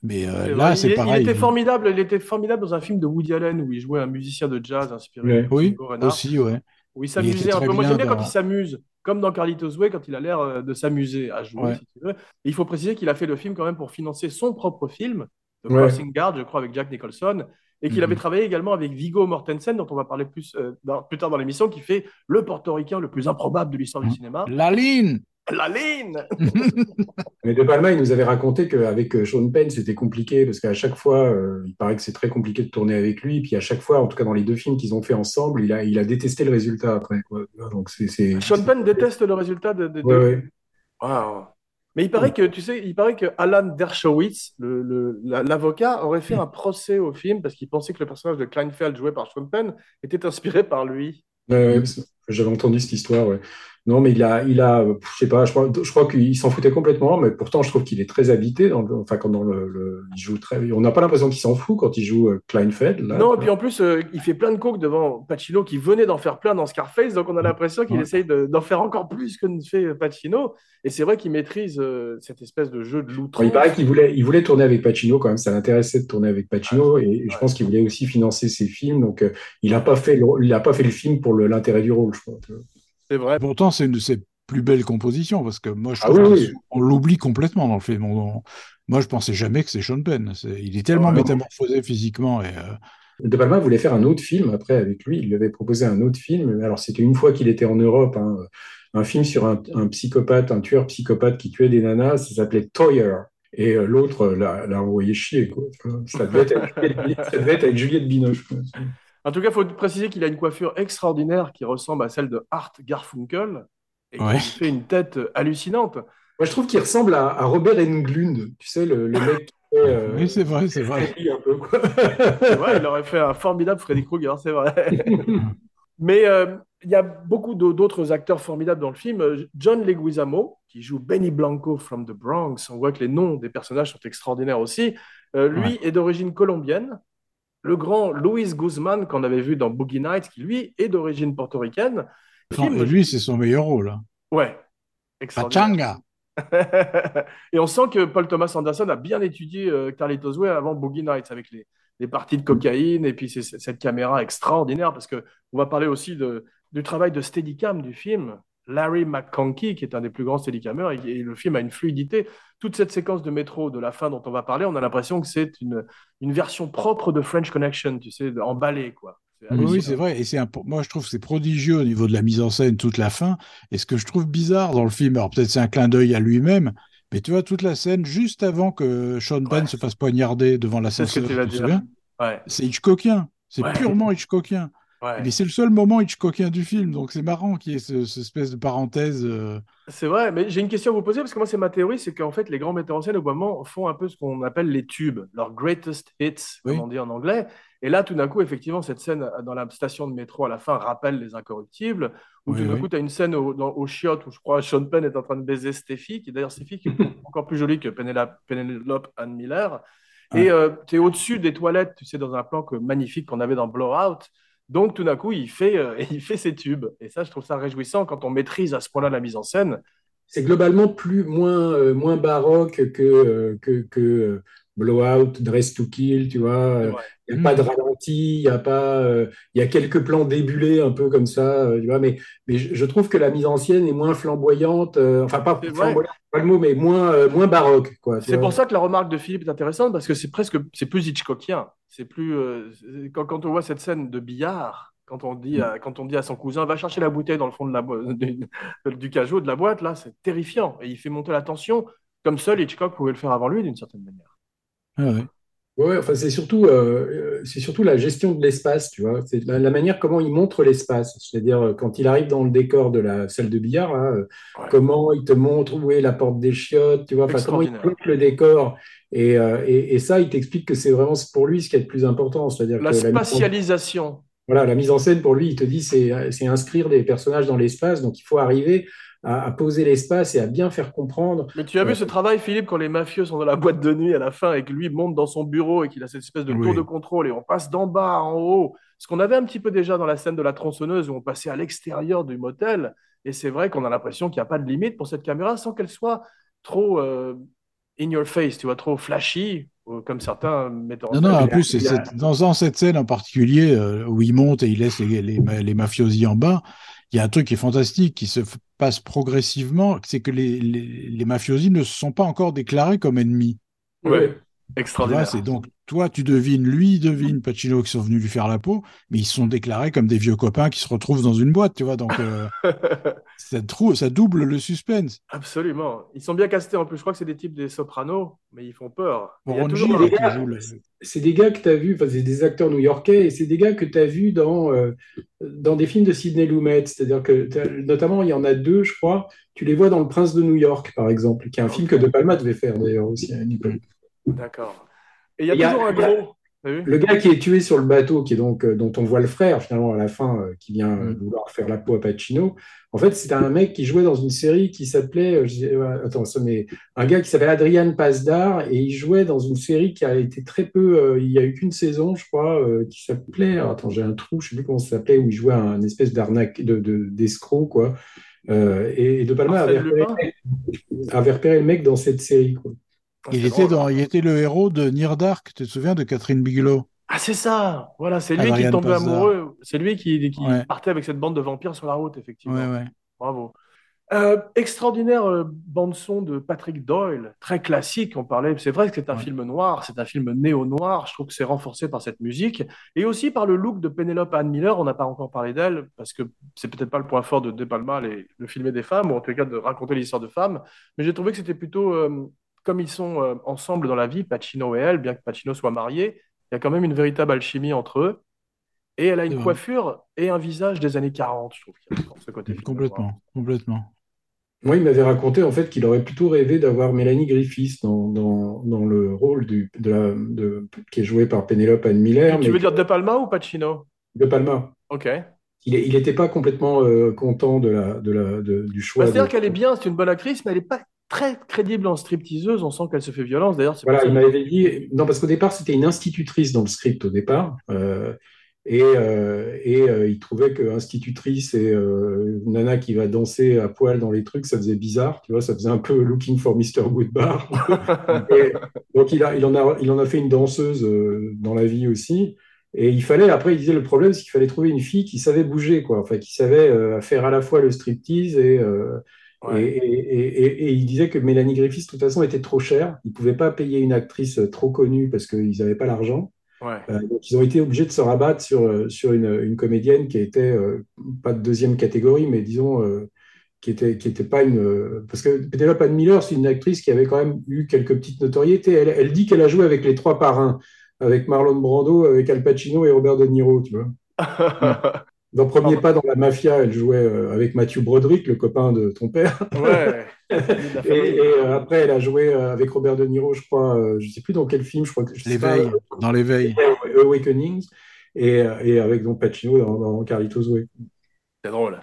Mais euh, là, c'est il, est- pareil. Il était formidable. Il était formidable dans un film de Woody Allen où il jouait un musicien de jazz inspiré Ouais. de Oui, aussi, ouais. où il s'amusait un peu. Moi, j'aime bien quand il s'amuse, comme dans Carlitos Way, quand il a l'air euh, de s'amuser à jouer, Ouais. si tu veux. Et il faut préciser qu'il a fait le film quand même pour financer son propre film, The Ouais. Crossing Guard, je crois, avec Jack Nicholson, et qu'il Mhm. avait travaillé également avec Viggo Mortensen, dont on va parler plus, euh, dans- plus tard dans l'émission, qui fait le portoricain le plus improbable de l'histoire du Mhm. cinéma, La ligne la ligne. [laughs] Mais De Palma, il nous avait raconté qu'avec euh, Sean Penn, c'était compliqué parce qu'à chaque fois, euh, il paraît que c'est très compliqué de tourner avec lui. Puis à chaque fois, en tout cas dans les deux films qu'ils ont fait ensemble, il a, il a détesté le résultat après. quoi. Donc c'est. c'est- Sean Penn déteste le résultat de. de- de- Ouais, ouais. Waouh. Mais il paraît que, tu sais, il paraît que Alan Dershowitz, le- le- la- l'avocat, aurait fait un procès au film parce qu'il pensait que le personnage de Kleinfeld, joué par Sean Penn, était inspiré par lui. Ouais, J'avais entendu cette histoire. Ouais. Non, mais il a, il a, euh, je sais pas, je crois, je crois qu'il s'en foutait complètement, mais pourtant je trouve qu'il est très habité. Dans le- enfin, quand dans le, le- il joue très, on n'a pas l'impression qu'il s'en fout quand il joue euh, Kleinfeld. Là. non, et puis en plus, euh, il fait plein de coke devant Pacino qui venait d'en faire plein dans Scarface, donc on a l'impression qu'il Ouais. essaye de- d'en faire encore plus que ne fait Pacino. Et c'est vrai qu'il maîtrise euh, cette espèce de jeu de Bon, l'outrance. il paraît qu'il voulait, il voulait tourner avec Pacino quand même. Ça l'intéressait de tourner avec Pacino et, je pense qu'il voulait aussi financer ses films. Donc, euh, il n'a pas fait, le, il a pas fait le film pour l'intérêt du rôle, je crois. C'est vrai. Pourtant, c'est une de ses plus belles compositions, parce que moi, je Ah oui, oui. on l'oublie complètement dans le film. On- on- moi, je pensais jamais que c'est Sean Penn. Il est tellement Ouais. métamorphosé physiquement. Et, euh, De Palma voulait faire un autre film après avec lui. Il lui avait proposé un autre film. Alors, c'était une fois qu'il était en Europe, hein, un film sur un, un psychopathe, un tueur psychopathe qui tuait des nanas. Ça s'appelait Toyer. Et euh, l'autre euh, l'a envoyé chier. Quoi. Ça, devait être avec Juliette, ça devait être avec Juliette Binoche. quoi. En tout cas, il faut préciser qu'il a une coiffure extraordinaire qui ressemble à celle de Art Garfunkel et Ouais. qui fait une tête hallucinante. Moi, je trouve qu'il ressemble à, à Robert Englund, tu sais, le, le mec qui fait, euh, Oui, c'est vrai, c'est vrai. Freddy un peu, quoi. C'est vrai, il aurait fait un formidable Freddy Krueger, c'est vrai. [laughs] Mais euh, il y a beaucoup d'au- d'autres acteurs formidables dans le film. Euh, John Leguizamo, qui joue Benny Blanco from the Bronx. On voit que les noms des personnages sont extraordinaires aussi. Euh, lui est d'origine colombienne. Le grand Luis Guzman, qu'on avait vu dans Boogie Nights, qui lui est d'origine portoricaine. Non, Film- et lui, c'est son meilleur rôle. hein. Ouais. Pachanga. [laughs] Et on sent que Paul Thomas Anderson a bien étudié euh, Carlitos Way avant Boogie Nights avec les, les parties de cocaïne et puis c'est- c'est- cette caméra extraordinaire parce que on va parler aussi de, du travail de Steadicam du film. Larry McConkey, qui est un des plus grands Steadicamers, et, et le film a une fluidité. Toute cette séquence de métro de la fin dont on va parler, on a l'impression que c'est une, une version propre de French Connection, tu sais, emballée, quoi. Oui, c'est vrai. Et c'est un- moi, je trouve que c'est prodigieux au niveau de la mise en scène, toute la fin. Et ce que je trouve bizarre dans le film, alors peut-être c'est un clin d'œil à lui-même, mais tu vois, toute la scène juste avant que Sean Penn Ouais. se fasse poignarder devant C'est ce souviens? Ouais, C'est Hitchcockien. C'est Ouais. purement Hitchcockien. Ouais. Mais c'est le seul moment Hitchcockien du film. Donc c'est marrant qu'il y ait ce, ce espèce de parenthèse. euh, C'est vrai, mais j'ai une question à vous poser parce que moi, c'est ma théorie, c'est qu'en fait, les grands metteurs en scène, au moment, font un peu ce qu'on appelle les tubes, leurs greatest hits, comme on dit en anglais. Et là, tout d'un coup, effectivement, cette scène dans la station de métro à la fin rappelle les incorruptibles. Ou Oui, tout d'un oui. coup, tu as une scène au, dans- au chiottes où je crois Sean Penn est en train de baiser Steffi, qui d'ailleurs Steffi qui est [laughs] encore plus jolie que Penelope, Penelope Ann Miller. Et tu es au-dessus des toilettes, tu sais, dans un plan que, magnifique qu'on avait dans Blowout. Donc, tout d'un coup, il fait, euh, [laughs] il fait ses tubes. Et ça, je trouve ça réjouissant quand on maîtrise à ce point-là la mise en scène. C'est globalement plus, moins, euh, moins baroque que, euh, que, que Blowout, Dress to Kill, tu vois. Il n'y a pas de ralenti, il y a pas, euh, il y a quelques plans débulés un peu comme ça, euh, tu vois. Mais, mais je, je trouve que la mise en scène est moins flamboyante, euh, enfin pas flamboyante, pas le mot, mais moins, euh, moins baroque, C'est pour ça que la remarque de Philippe est intéressante parce que c'est presque c'est plus Hitchcockien. C'est plus euh, quand, quand on voit cette scène de billard, quand on dit à, quand on dit à son cousin va chercher la bouteille dans le fond de la [laughs] du, du cajot de la boîte là, c'est terrifiant et il fait monter la tension comme seul Hitchcock pouvait le faire avant lui d'une certaine manière. ah ouais. Ouais, enfin, c'est surtout, euh, c'est surtout la gestion de l'espace, tu vois. C'est la, la manière comment il montre l'espace. C'est-à-dire, euh, quand il arrive dans le décor de la salle de billard, là, euh, Ouais. comment il te montre où est la porte des chiottes, tu vois. Enfin, comment il bloque le décor. Et, euh, et, et ça, il t'explique que c'est vraiment pour lui ce qui est le plus important. C'est-à-dire La que spatialisation. voilà, la mise en scène, pour lui, il te dit, c'est inscrire des personnages dans l'espace. Donc, il faut arriver à, à poser l'espace et à bien faire comprendre. Mais tu as vu ce travail, Philippe, quand les mafieux sont dans la boîte de nuit à la fin et que lui monte dans son bureau et qu'il a cette espèce de tour de contrôle et on passe d'en bas en haut. Ce qu'on avait un petit peu déjà dans la scène de la tronçonneuse où on passait à l'extérieur du motel. Et c'est vrai qu'on a l'impression qu'il n'y a pas de limite pour cette caméra sans qu'elle soit trop euh, in your face, tu vois, trop flashy, euh, comme certains metteurs en Non, scène. non, en plus, a- dans, dans cette scène en particulier euh, où il monte et il laisse les, les, les mafiosi en bas, il y a un truc qui est fantastique, qui se passe progressivement, c'est que les, les, les mafiosi ne se sont pas encore déclarés comme ennemis. Ouais, extraordinaire. c'est donc, toi, tu devines, lui, il devine Pacino qui sont venus lui faire la peau, mais ils se sont déclarés comme des vieux copains qui se retrouvent dans une boîte, tu vois, donc euh, [laughs] ça, trou- ça double le suspense. Absolument. Ils sont bien castés en plus. Je crois que c'est des types des sopranos, mais ils font peur. Il y a Ron toujours Gil, un- des qui gars- joue le- c'est des gars que tu as vus, enfin, c'est des acteurs new-yorkais, et c'est des gars que tu as vus dans, euh, dans des films de Sidney Lumet. C'est-à-dire que, notamment, il y en a deux, je crois, tu les vois dans Le Prince de New York, par exemple, qui est un film que De Palma devait faire d'ailleurs aussi à une époque. D'accord. Et il y a toujours un gros. Le gars qui est tué sur le bateau, qui est donc, euh, dont on voit le frère finalement à la fin, euh, qui vient euh, Mm. vouloir faire la peau à Pacino, en fait, c'est un mec qui jouait dans une série qui s'appelait, attends, ça, mais un gars qui s'appelle Adrian Pasdar, et il jouait dans une série qui a été très peu, il y a eu qu'une saison, je crois, qui s'appelait, attends, j'ai un trou, je sais plus comment ça s'appelait, où il jouait un espèce d'arnaque, de, de- d'escroc, quoi. Et, De Palma avait repéré, avait repéré le mec dans cette série, quoi. Ah, Il était, drôle. dans, il était le héros de Near Dark, tu te souviens de Catherine Bigelow? Ah, c'est ça. Voilà, c'est lui qui tombait Pasdar. amoureux. C'est lui qui, qui Ouais. partait avec cette bande de vampires sur la route, effectivement. Ouais, ouais. Bravo. Euh, extraordinaire euh, bande-son de Patrick Doyle, très classique. On parlait, c'est vrai que c'est un Ouais. film noir, c'est un film néo-noir. Je trouve que c'est renforcé par cette musique et aussi par le look de Penelope Ann Miller. On n'a pas encore parlé d'elle parce que c'est peut-être pas le point fort de De Palma, les, le filmer des femmes ou en tout cas de raconter l'histoire de femmes. Mais j'ai trouvé que c'était plutôt euh, comme ils sont euh, ensemble dans la vie, Pacino et elle, bien que Pacino soit marié, il y a quand même une véritable alchimie entre eux. Et elle a une coiffure et un visage des années 40, je trouve, qu'il y a encore ce côté. Complètement, complètement. Moi, il m'avait raconté en fait qu'il aurait plutôt rêvé d'avoir Mélanie Griffiths dans, dans, dans le rôle du, de la, de, qui est joué par Penelope Ann Miller, Tu mais veux dire De Palma ou Pacino? de Palma. Ok. Il n'était pas complètement euh, content de la, de la, de- du Bah, choix. de- c'est-à-dire qu'elle est bien, c'est une bonne actrice, mais elle n'est pas très crédible en stripteaseuse. On sent qu'elle se fait violence. D'ailleurs, Voilà, il m'avait dit. Non, parce qu'au départ, c'était une institutrice dans le script au départ. euh, et euh, et euh, il trouvait que institutrice et euh, nana qui va danser à poil dans les trucs, ça faisait bizarre. Tu vois, ça faisait un peu Looking for Mr. Goodbar. [laughs] Et donc, il a, il en a, il en a fait une danseuse dans la vie aussi. Et il fallait, après, il disait le problème, c'est qu'il fallait trouver une fille qui savait bouger, quoi. Enfin, qui savait faire à la fois le striptease et, Ouais. et, et- et- et il disait que Mélanie Griffiths, de toute façon, était trop chère. Ils ne pouvaient pas payer une actrice trop connue parce qu'ils n'avaient pas l'argent. Ouais. Euh, donc, ils ont été obligés de se rabattre sur, euh, sur une, une comédienne qui était euh, pas de deuxième catégorie, mais disons, euh, qui était, qui était pas une. euh, parce que Penelope Ann Miller, c'est une actrice qui avait quand même eu quelques petites notoriétés. Elle, elle dit qu'elle a joué avec les trois parrains, avec Marlon Brando, avec Al Pacino et Robert De Niro, tu vois. [laughs] Dans Premier Pas dans la Mafia, elle jouait euh, avec Matthew Broderick, le copain de ton père. Ouais. [laughs] Et, euh, après, elle a joué euh, avec Robert De Niro, je crois, je sais plus dans quel film, je crois que L'éveil, dans l'éveil. Awakenings, et, et avec donc Pacino dans, dans Carlitos Way. C'est drôle.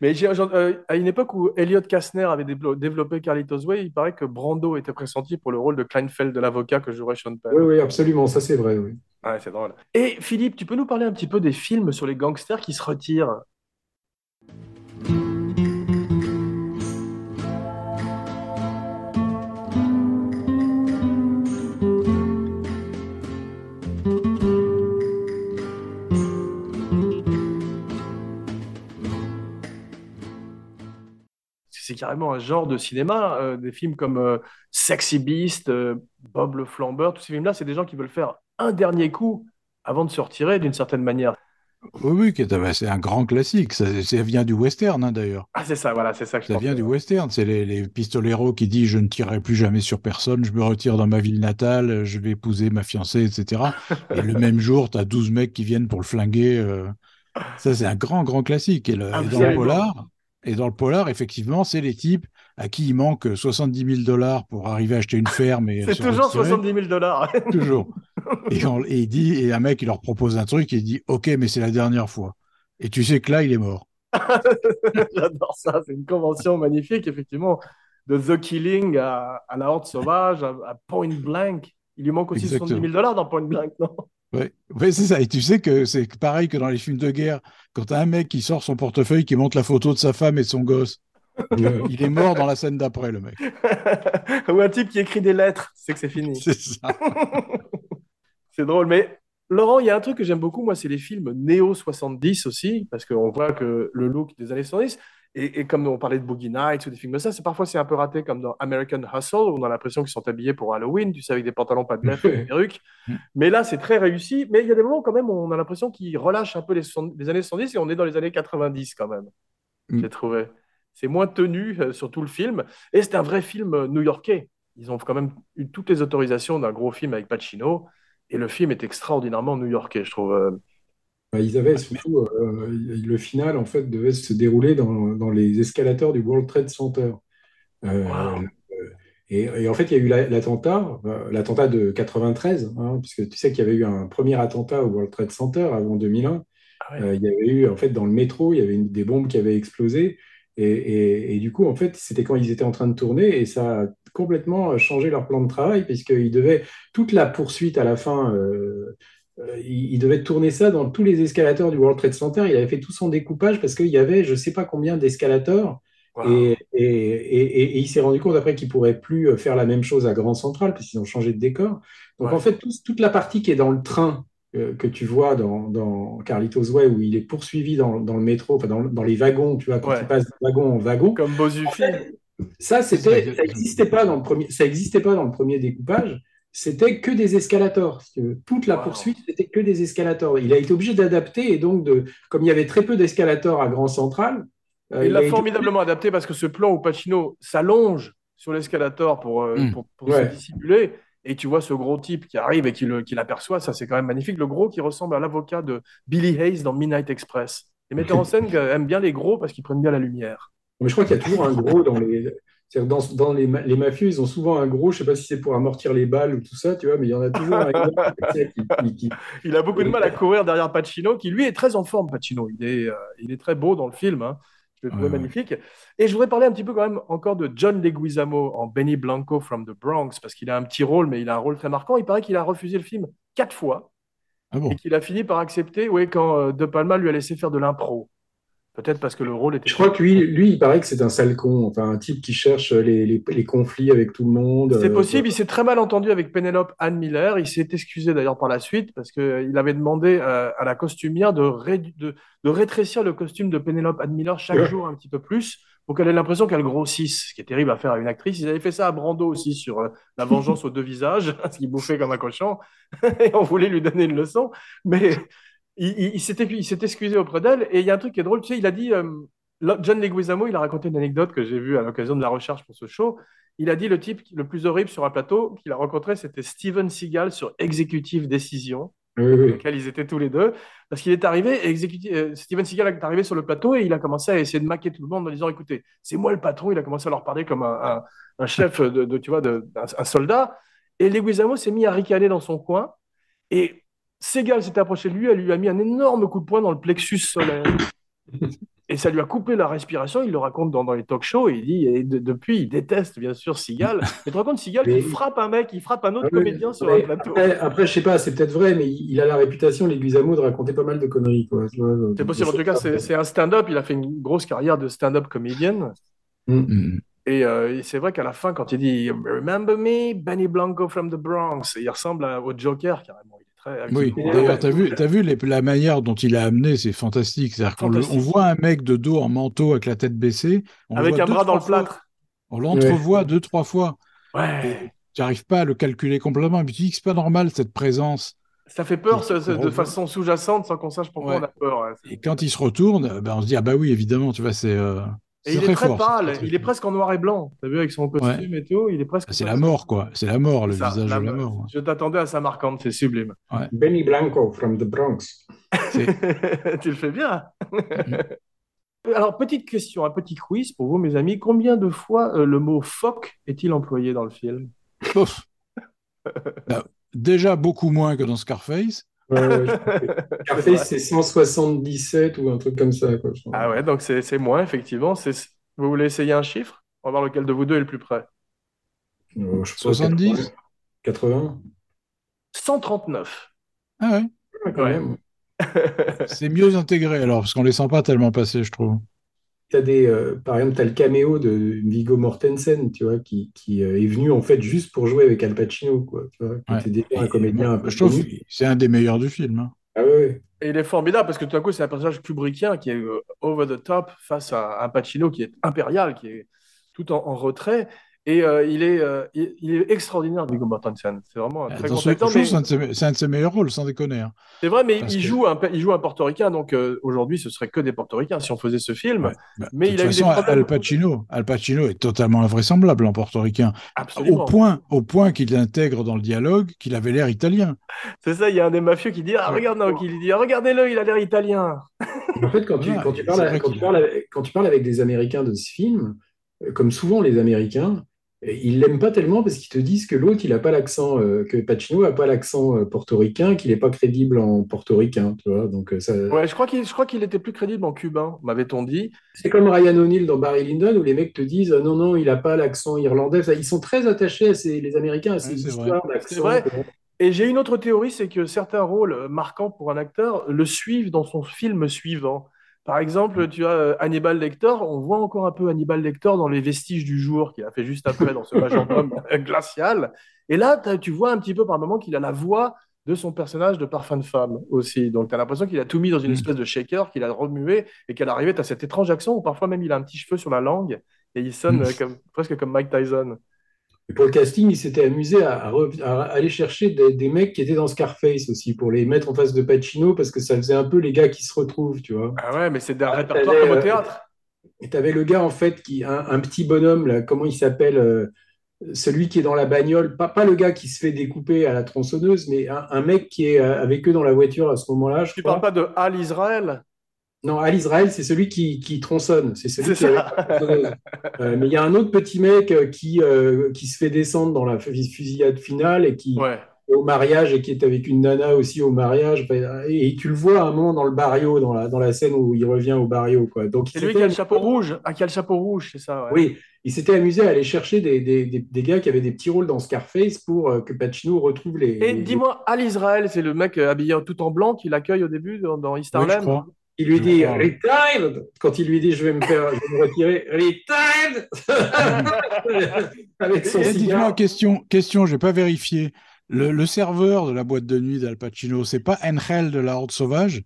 Mais euh, à une époque où Elliot Kastner avait développé Carlitos Way, il paraît que Brando était pressenti pour le rôle de Kleinfeld, de l'avocat que jouerait Sean Penn. Oui, oui, absolument, ça c'est vrai. Oui. Ouais, c'est drôle. Et Philippe, tu peux nous parler un petit peu des films sur les gangsters qui se retirent? C'est carrément un genre de cinéma. euh, des films comme euh, Sexy Beast, euh, Bob le Flambeur, tous ces films-là, c'est des gens qui veulent faire un dernier coup avant de se retirer d'une certaine manière. Oui, oui, c'est un grand classique. Ça, ça vient du western, hein, d'ailleurs. Ah, c'est ça, voilà, c'est ça que je Ça vient du western. C'est les, les pistoleros qui disent je ne tirerai plus jamais sur personne, je me retire dans ma ville natale, je vais épouser ma fiancée, etc. Et le même jour, tu as 12 mecs qui viennent pour le flinguer. euh. Ça, c'est un grand, grand classique. Et, le- et dans le polar, et dans le polar, effectivement, c'est les types à qui il manque 70 000 dollars pour arriver à acheter une ferme et [laughs] C'est toujours retirer. 70 000 dollars. [laughs] Toujours. Et, on- et il dit, et un mec, il leur propose un truc, et il dit, OK, mais c'est la dernière fois. Et tu sais que là, il est mort. [laughs] J'adore ça, c'est une convention magnifique, effectivement, de The Killing à, à la Horde Sauvage, à, à Point Blank. Il lui manque aussi Exactement. 70 000 dollars dans Point Blank, non? Ouais, c'est ça. Et tu sais que c'est pareil que dans les films de guerre, quand t'as un mec qui sort son portefeuille, qui montre la photo de sa femme et de son gosse, il est mort dans la scène d'après, le mec. [laughs] Ou un type qui écrit des lettres, c'est que c'est fini. [laughs] C'est ça. [laughs] C'est drôle, mais Laurent, il y a un truc que j'aime beaucoup, moi, c'est les films néo 70 aussi, parce qu'on voit que le look des années 70, et, et comme on parlait de Boogie Nights ou des films comme ça, c'est parfois c'est un peu raté, comme dans American Hustle, où on a l'impression qu'ils sont habillés pour Halloween, tu sais, avec des pantalons pas de lèvres et des perruques. Mais là, c'est très réussi. Mais il y a des moments quand même où on a l'impression qu'ils relâchent un peu les, 70 les années 70 et on est dans les années 90 quand même, Mm. j'ai trouvé. C'est moins tenu euh, sur tout le film. Et c'est un vrai film euh, new-yorkais. Ils ont quand même eu toutes les autorisations d'un gros film avec Pacino. Et le film est extraordinairement new-yorkais, je trouve. euh. Bah, ils avaient surtout euh, le final en fait devait se dérouler dans, dans les escalators du World Trade Center. Euh, Wow. et, et en fait, il y a eu la- l'attentat, l'attentat de 93, hein, puisque tu sais qu'il y avait eu un premier attentat au World Trade Center avant 2001. Ah. Euh, il y avait eu, en fait, dans le métro, il y avait une- des bombes qui avaient explosé. Et, et- et du coup, en fait, c'était quand ils étaient en train de tourner et ça a complètement changé leur plan de travail, puisqu'ils devaient, toute la poursuite à la fin, euh, euh, ils, ils devaient tourner ça dans tous les escalators du World Trade Center. Il avait fait tout son découpage parce qu'il y avait, je sais pas combien d'escalators. Wow. Et, il s'est rendu compte après qu'il pourrait plus euh, faire la même chose à Grand Central parce qu'ils ont changé de décor. Donc Ouais. en fait, tout- toute la partie qui est dans le train euh, que tu vois dans, dans Carlitos Way où il est poursuivi dans, dans le métro, enfin dans, dans les wagons, tu vois, quand Ouais. il passe de wagon en wagon, Comme Bozufi. ça c'était, Ça, ça existait pas dans le premier, ça existait pas dans le premier découpage. C'était que des escalators. si tu veux. Toute la Wow. poursuite, c'était que des escalators. Il a été obligé d'adapter et donc de, comme il y avait très peu d'escalators à Grand Central, euh, Il l'a été- formidablement adapté parce que ce plan où Pacino s'allonge sur l'escalator pour, euh, Mm. pour, pour Ouais. se dissimuler, et tu vois ce gros type qui arrive et qui le- qui l'aperçoit, ça c'est quand même magnifique. Le gros qui ressemble à l'avocat de Billy Hayes dans Midnight Express. Les metteurs en [laughs] scène aiment bien les gros parce qu'ils prennent bien la lumière. Mais je crois qu'il y a toujours un gros dans les. Dans, dans les, les mafieux, ils ont souvent un gros, je sais pas si c'est pour amortir les balles ou tout ça, tu vois, mais il y en a toujours un gros qui- [laughs] Il a beaucoup de mal à courir derrière Pacino, qui lui est très en forme, Pacino. Il est, euh, il est très beau dans le film. hein. Je le trouve Ouais, ouais. magnifique. Et je voudrais parler un petit peu quand même encore de John Leguizamo en Benny Blanco from the Bronx, parce qu'il a un petit rôle, mais il a un rôle très marquant. Il paraît qu'il a refusé le film quatre fois Ah bon? et qu'il a fini par accepter, oui, quand euh, De Palma lui a laissé faire de l'impro. Peut-être parce que le rôle était. Je crois que lui, lui, il paraît que c'est un sale con, enfin un type qui cherche les, les, les conflits avec tout le monde. C'est euh, possible, il s'est très mal entendu avec Penelope Anne Miller. Il s'est excusé d'ailleurs par la suite parce qu'il avait demandé euh, à la costumière de, rédu- de, de rétrécir le costume de Penelope Anne Miller chaque Ouais. jour un petit peu plus pour qu'elle ait l'impression qu'elle grossisse, ce qui est terrible à faire à une actrice. Ils avaient fait ça à Brando aussi sur euh, La vengeance [laughs] aux deux visages, [laughs] ce qu'il bouffait comme un cochon, [laughs] et on voulait lui donner une leçon. Mais il, il, il s'était il s'est excusé auprès d'elle et il y a un truc qui est drôle, tu sais, il a dit. euh, John Leguizamo, il a raconté une anecdote que j'ai vue à l'occasion de la recherche pour ce show. Il a dit le type le plus horrible sur un plateau qu'il a rencontré, c'était Steven Seagal sur Executive Decision, Oui, dans oui. lequel ils étaient tous les deux. Parce qu'il est arrivé, euh, Steven Seagal est arrivé sur le plateau et il a commencé à essayer de maquer tout le monde en disant écoutez, c'est moi le patron. Il a commencé à leur parler comme un, un- un chef de, de, tu vois, de, un, un soldat. Et Leguizamo s'est mis à ricaner dans son coin. Et Seagal s'était approché de lui, elle lui a mis un énorme coup de poing dans le plexus solaire. [laughs] Et ça lui a coupé la respiration. Il le raconte dans, dans les talk shows. Et il dit, et de- depuis, il déteste bien sûr Seagal. [laughs] Mais tu compte, Seagal Mais- qui frappe un mec, il frappe un autre Ah comédien sur un plateau. Après, après, je sais pas, c'est peut-être vrai, mais il il a la réputation, les Guizamo, de raconter pas mal de conneries. C'est possible. En tout cas, c'est un stand-up. Il a fait une grosse carrière de stand-up comédienne. Mm. Et euh, c'est vrai qu'à la fin, quand il dit Remember me, Benny Blanco from the Bronx, il ressemble à- au Joker carrément. Très. Oui, d'ailleurs, t'as vu, t'as vu les- la manière dont il a amené, c'est fantastique. C'est-à-dire qu'on voit un mec de dos en manteau avec la tête baissée. on avec voit un deux, bras dans le trois fois. plâtre. On l'entrevoit deux, trois fois. Ouais. Tu n'arrives pas à le calculer complètement. Et puis tu dis que c'est pas normal cette présence. Ça fait peur ce- ce- de façon sous-jacente sans qu'on sache pourquoi Ouais. on a peur. ouais. Et quand il se retourne, euh, ben, on se dit ah bah oui, évidemment, tu vois, c'est. euh, Et il est très fort, pâle, il est presque en noir et blanc. T'as vu avec son costume et tout, il est presque. C'est la mort, quoi. C'est la mort, le Ça, visage la- de la mort. Je t'attendais à sa marquante, c'est sublime. Benny Blanco from the Bronx. [laughs] tu le fais bien. Alors, petite question, un petit quiz pour vous, mes amis. Combien de fois euh, le mot phoque est-il employé dans le film? Pouf. Ben, déjà beaucoup moins que dans Scarface. Ouais, Scarface, [laughs] c'est 177 ou un truc comme ça, quoi. Ah ouais, donc c'est c'est moins, effectivement. C'est- Vous voulez essayer un chiffre? On va voir lequel de vous deux est le plus près. Euh, je sais pas, 70 80 139. Ah ouais. C'est mieux intégré alors, parce qu'on les sent pas tellement passer, je trouve. T'as des, euh, par exemple, tu as le caméo de Viggo Mortensen, tu vois, qui, qui euh, est venu en fait juste pour jouer avec Al Pacino, quoi, tu vois, qui Ouais. était déjà un Et comédien moi, un peu je trouve connu. que c'est un des meilleurs du film. hein. Ah ouais, ouais. Et il est formidable parce que tout d'un coup, c'est un personnage kubrickien qui est euh, over the top face à un Pacino qui est impérial, qui est tout en, en retrait. Et euh, il, est, euh, il, il est extraordinaire, Viggo Mortensen. C'est vraiment un très Dans grand ce acteur. mais- c'est un, de ses- c'est un de ses meilleurs rôles, sans déconner. hein. C'est vrai, mais Parce il que- joue un, il joue un portoricain, donc euh, aujourd'hui, ce serait que des portoricains si on faisait ce film. Ouais. Bah, Mais de il toute a eu des façon, problèmes. Al Pacino, Al Pacino est totalement invraisemblable en portoricain, Absolument. au point, au point qu'il intègre dans le dialogue qu'il avait l'air italien. C'est ça, il y a un des mafieux qui dit Ah, regarde, non, qui dit Regardez-le, il a l'air italien. En fait, quand, tu, Voilà, quand, tu parles, quand, tu parles avec, quand tu parles avec des Américains de ce film, comme souvent les Américains, ils l'aiment pas tellement parce qu'ils te disent que l'autre, il a pas l'accent, euh, que Pacino a pas l'accent euh, portoricain, qu'il est pas crédible en portoricain, tu vois. Donc euh, ça, Ouais, je crois qu'il je crois qu'il était plus crédible en cubain, m'avait-on dit. c'est comme Ryan O'Neill dans Barry Lyndon où les mecs te disent non non, il a pas l'accent irlandais. Ils sont très attachés à ces, les Américains à ces Ouais, c'est vrai. histoires d'accent. C'est vrai. Et j'ai une autre théorie, c'est que certains rôles marquants pour un acteur le suivent dans son film suivant. Par exemple, tu as euh, Hannibal Lecter, on voit encore un peu Hannibal Lecter dans Les Vestiges du jour qu'il a fait juste après dans ce [laughs] majordome glacial. Et là, tu vois un petit peu par moment qu'il a la voix de son personnage de Parfum de femme aussi. Donc tu as l'impression qu'il a tout mis dans une Mm. espèce de shaker, qu'il a remué et qu'à l'arrivée, tu as cet étrange accent où parfois même il a un petit cheveu sur la langue et il sonne Mm. euh, comme, presque comme Mike Tyson. Et pour le casting, il s'était amusé à, à re- à aller chercher des, des mecs qui étaient dans Scarface aussi, pour les mettre en face de Pacino, parce que ça faisait un peu les gars qui se retrouvent, tu vois. Ah ouais, mais c'est un Ah, répertoire comme au euh, théâtre. Et t'avais le gars, en fait, qui, un, un petit bonhomme, là, comment il s'appelle euh, Celui qui est dans la bagnole, pas, pas le gars qui se fait découper à la tronçonneuse, mais un, un mec qui est euh, avec eux dans la voiture à ce moment-là, je Tu parles pas de Al Israël Non, Al Israel, c'est celui qui, qui tronçonne. C'est celui C'est qui. Euh, mais il y a un autre petit mec euh, qui, euh, qui se fait descendre dans la fus- fusillade finale et qui Ouais. est au mariage et qui est avec une nana aussi au mariage. Et, tu le vois à un moment dans le barrio, dans la, dans la scène où il revient au barrio. Quoi. Donc, C'est lui qui a le chapeau rouge. Ah, qui a le chapeau rouge, c'est ça, ouais. Oui, il s'était amusé à aller chercher des, des, des, des gars qui avaient des petits rôles dans Scarface pour euh, que Pacino retrouve les. Et les- dis-moi, Al Israel, c'est le mec habillé tout en blanc qui l'accueille au début dans, dans East Oui, je Harlem. crois. Il lui dit. Retired quand il lui dit je vais me faire, je vais me retirer. [laughs] Retired avec son Eh, Dites-moi, question, question, j'ai pas vérifié. Le, le serveur de la boîte de nuit d'Al Pacino, c'est pas Angel de la Horde Sauvage?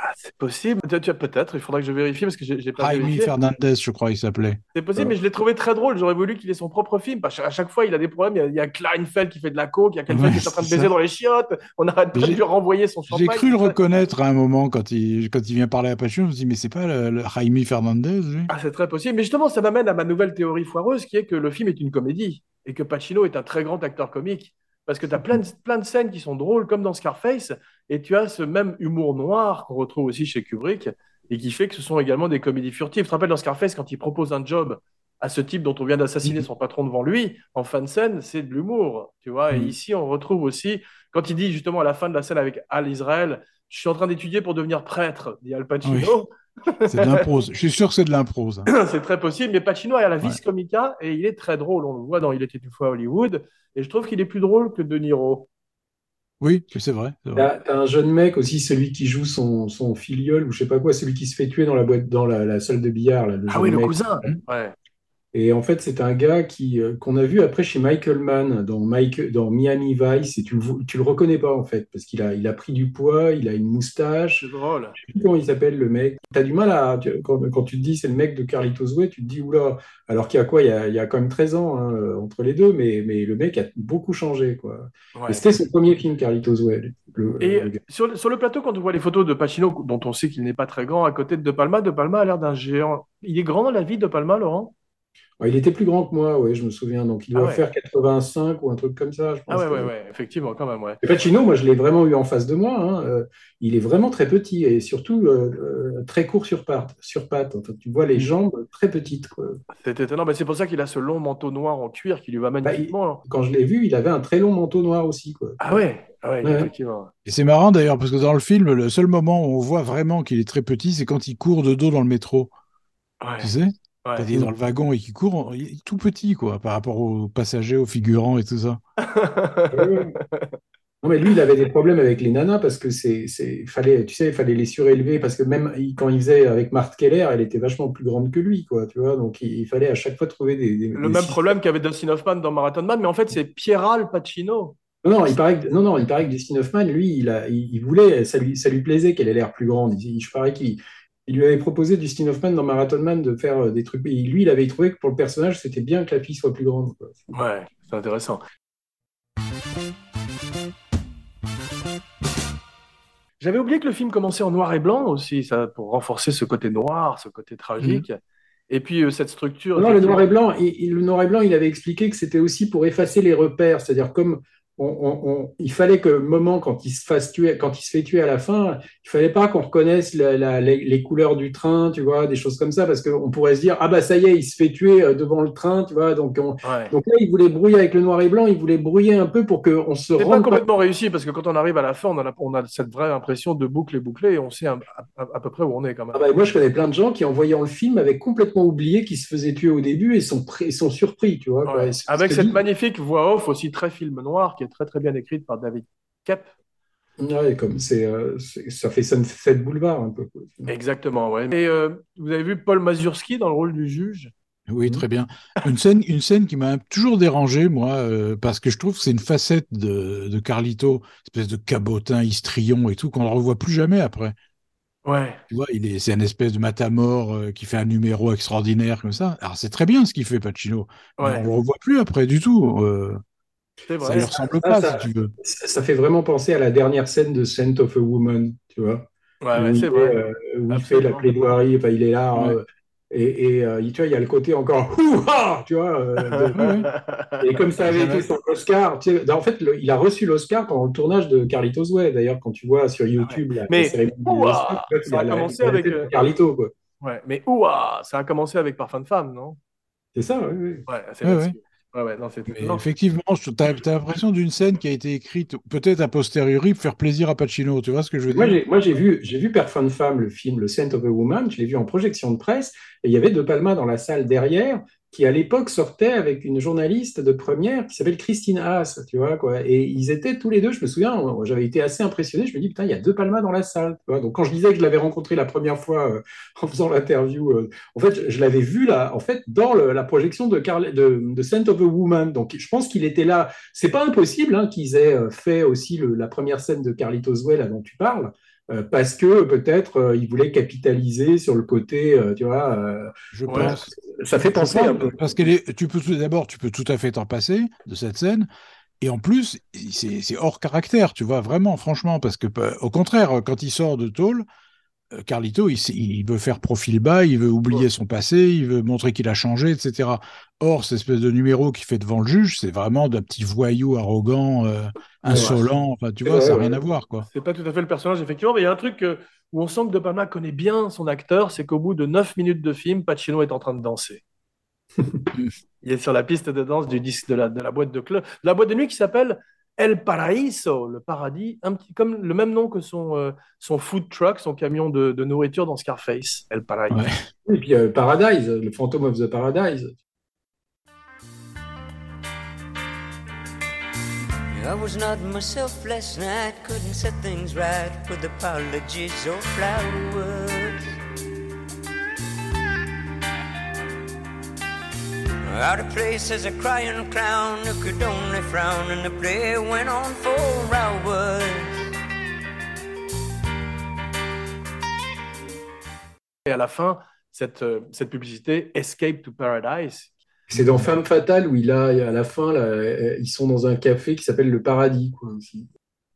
Ah, c'est possible. Tu, tu as peut-être. Il faudra que je vérifie parce que j'ai pas Jaime vérifié. Fernandez, je crois, il s'appelait. C'est possible, mais je l'ai trouvé très drôle. J'aurais voulu qu'il ait son propre film. Parce qu'à chaque fois, il a des problèmes. Il y a, il y a Kleinfeld qui fait de la coke, il y a quelqu'un Ouais, qui est en train de baiser ça. dans les chiottes. On arrête pas de lui renvoyer son champagne. J'ai cru le reconnaître à un moment quand il, quand il vient parler à Pacino. Je me dis, mais c'est pas le, le Jaime Fernandez, lui? Ah, c'est très possible. Mais justement, ça m'amène à ma nouvelle théorie foireuse qui est que le film est une comédie et que Pacino est un très grand acteur comique. Parce que tu as plein de, plein de scènes qui sont drôles, comme dans Scarface, et tu as ce même humour noir qu'on retrouve aussi chez Kubrick et qui fait que ce sont également des comédies furtives. Tu te rappelles dans Scarface, quand il propose un job à ce type dont on vient d'assassiner son patron devant lui, en fin de scène, c'est de l'humour, tu vois. Et Mhm. ici, on retrouve aussi, quand il dit justement à la fin de la scène avec Al Israel, je suis en train d'étudier pour devenir prêtre, dit Al Pacino. C'est de l'impro. Je suis sûr que c'est de l'impro, ça. [clears throat] C'est très possible, mais Pacino a la vis comica et il est très drôle. On le voit dans Il était une fois à Hollywood, et je trouve qu'il est plus drôle que De Niro. Oui, c'est vrai. T'as un jeune mec aussi, celui qui joue son, son filiole ou je sais pas quoi, celui qui se fait tuer dans la boîte, dans la, la salle de billard. Là, le Ah oui, le cousin. Ouais. Et en fait, c'est un gars qui euh, qu'on a vu après chez Michael Mann dans, Mike, dans Miami Vice et tu le, tu le reconnais pas en fait parce qu'il a, il a pris du poids, il a une moustache. C'est drôle. Je sais plus comment il s'appelle le mec. T'as du mal à tu- quand, quand tu te dis c'est le mec de Carlitos Way, tu te dis oula. Alors qu'il y a quoi il y a, il y a quand même 13 ans hein, euh, entre les deux, mais, mais le mec a beaucoup changé quoi. Ouais. Et c'était son premier film Carlitos Way. le- Et le sur, sur le plateau, quand on voit les photos de Pacino, dont on sait qu'il n'est pas très grand, à côté de De Palma, De Palma a l'air d'un géant. Il est grand dans la vie, De Palma, Laurent? Il était plus grand que moi, ouais, je me souviens. Donc il doit Ah ouais. faire 85 ou un truc comme ça, je Ah pense. ouais, ouais, ouais, effectivement, quand même, ouais. Et Pacino, moi, je l'ai vraiment eu en face de moi. hein. Euh, il est vraiment très petit et surtout euh, euh, très court sur pattes. Sur pattes. Enfin, tu vois les jambes très petites. C'est étonnant, mais c'est pour ça qu'il a ce long manteau noir en cuir qui lui va magnifiquement. Quand je l'ai vu, il avait un très long manteau noir aussi. Quoi. Ah ouais, ah ouais, Ouais. effectivement. Et c'est marrant d'ailleurs, parce que dans le film, le seul moment où on voit vraiment qu'il est très petit, c'est quand il court de dos dans le métro. Ouais, Tu sais? Ouais. Quand il est dans le wagon et qu'il court, il est tout petit, quoi, par rapport aux passagers, aux figurants et tout ça. [laughs] Non, mais lui, il avait des problèmes avec les nanas parce que c'est, c'est, fallait, tu sais, il fallait les surélever parce que même il- quand il faisait avec Marthe Keller, elle était vachement plus grande que lui, quoi, tu vois. Donc il, il fallait à chaque fois trouver des. des- Le des même problème qu'avait Dustin Hoffman dans Marathon Man, mais en fait, c'est Pierral Pacino. Non, non, il paraît que, non, non, il paraît que Dustin Hoffman, lui, il, a, il, il voulait, ça lui, ça lui plaisait qu'elle ait l'air plus grande. Il, je parais qu'il il lui avait proposé, Dustin Hoffman, dans Marathon Man, de faire euh, des trucs. Et lui, il avait trouvé que pour le personnage, c'était bien que la fille soit plus grande. quoi. Ouais, c'est intéressant. J'avais oublié que le film commençait en noir et blanc aussi, ça, pour renforcer ce côté noir, ce côté tragique. Et puis euh, cette structure. Non, le noir et blanc, il, il- le noir et blanc, il avait expliqué que c'était aussi pour effacer les repères. C'est-à-dire, comme on, on- on- il fallait que le moment, quand il se fasse tuer, quand il se fait tuer à la fin, il fallait pas qu'on reconnaisse la- la- les, les couleurs du train, tu vois, des choses comme ça, parce qu'on pourrait se dire, ah bah ça y est, il se fait tuer euh, devant le train, tu vois. Donc, Ouais. donc là, il voulait brouiller avec le noir et blanc, il voulait brouiller un peu pour qu'on se C'est pas rende pas. complètement réussi parce que quand on arrive à la fin, on a, la- on a cette vraie impression de boucler, boucler et on sait à, à- à peu près où on est quand même. Ah bah, moi, je connais plein de gens qui, en voyant le film, avaient complètement oublié qu'ils se faisaient tuer au début et sont, prêts- sont surpris, tu vois. Ouais. Et Avec cette magnifique voix off aussi très film noir qui est très très bien écrite par David Kep. Ouais, comme c'est, euh, ça fait Sunset Boulevard un peu. Exactement, ouais. Et euh, vous avez vu Paul Mazurski dans le rôle du juge? Oui, très bien. Une scène, une scène qui m'a toujours dérangé, moi, euh, parce que je trouve que c'est une facette de, de Carlito, espèce de cabotin, histrion et tout, qu'on ne revoit plus jamais après. Ouais. Tu vois, il est, c'est un espèce de matamor euh, qui fait un numéro extraordinaire comme ça. Alors, c'est très bien ce qu'il fait, Pacino. Ouais, on le revoit plus après du tout. Euh, c'est ça ne ressemble ça, pas, ça- si tu veux. Ça, ça fait vraiment penser à la dernière scène de Scent of a Woman, tu vois. Ouais, c'est fait, vrai. euh, où il fait la plaidoirie, enfin, il est là. Ouais. euh, Et, et, euh, tu vois, il y a le côté encore [laughs] Ouah tu vois. euh, de- [laughs] [laughs] et comme ça avait été son Oscar, tu sais, en fait, le- il a reçu l'Oscar pendant le tournage de Carlitos Way. D'ailleurs, quand tu vois sur YouTube la, Ah Mais la ouah, y ça a la- commencé la avec, de Carlito, quoi. Ouais, mais ouah, ça a commencé avec Parfum de femme, non? C'est ça, oui, oui. Ouais, c'est Ouais. Ouais, non, c'est Mais non, effectivement, tu as, l'impression d'une scène qui a été écrite peut-être a posteriori pour faire plaisir à Pacino. Tu vois ce que je veux Moi, dire? j'ai, moi, j'ai vu, j'ai vu Père Femme Femme, le film Le Scent of a Woman, je l'ai vu en projection de presse, et il y avait De Palma dans la salle derrière, qui à l'époque sortait avec une journaliste de première qui s'appelle Christine Haas, tu vois, quoi. Et ils étaient tous les deux, je me souviens, j'avais été assez impressionné, je me dis, putain, il y a De Palma dans la salle. Donc, quand je disais que je l'avais rencontré la première fois euh, [laughs] en faisant l'interview, euh, en fait, je, l'avais vu là, en fait, dans la projection de, Carl, of a Woman. Donc, je pense qu'il était là. C'est pas impossible hein, qu'ils aient euh, fait aussi la première scène de Carlitos Way, là, dont tu parles. Euh, parce que peut-être euh, ils voulaient capitaliser sur le côté, euh, tu vois, euh, Je Ouais. pense. ça fait penser un peu. Parce que tu peux d'abord, tu peux tout à fait t'en passer de cette scène. Et en plus, c'est hors caractère, tu vois, vraiment, franchement, parce que euh, au contraire, quand il sort de tôle, euh, Carlito, il, veut faire profil bas, il veut oublier son passé, il veut montrer qu'il a changé, etc. Or, cette espèce de numéro qu'il fait devant le juge, c'est vraiment d'un petit voyou arrogant, euh, insolent. Enfin, tu vois, ça n'a rien à voir, quoi. c'est pas tout à fait le personnage, effectivement, mais il y a un truc euh, où on sent que De Palma connaît bien son acteur, c'est qu'au bout de 9 minutes de film, Pacino est en train de danser. [laughs] il est sur la piste de danse du disque de la, de la boîte de club, de la boîte de nuit qui s'appelle El Paraíso, le paradis, un petit, comme le même nom que son, euh, son food truck, son camion de, de nourriture dans Scarface, El Paraíso. Ouais. Et puis euh, Paradise, le Phantom of the Paradise. I was not myself last night, couldn't set things right with apologies or flowers. Out of place as a crying clown who could only frown, and the play went on for hours. Et à la fin, cette, euh, cette publicité, Escape to Paradise, C'est dans Femme Fatale où il a, à la fin, là, euh, ils sont dans un café qui s'appelle le Paradis. Quoi, aussi.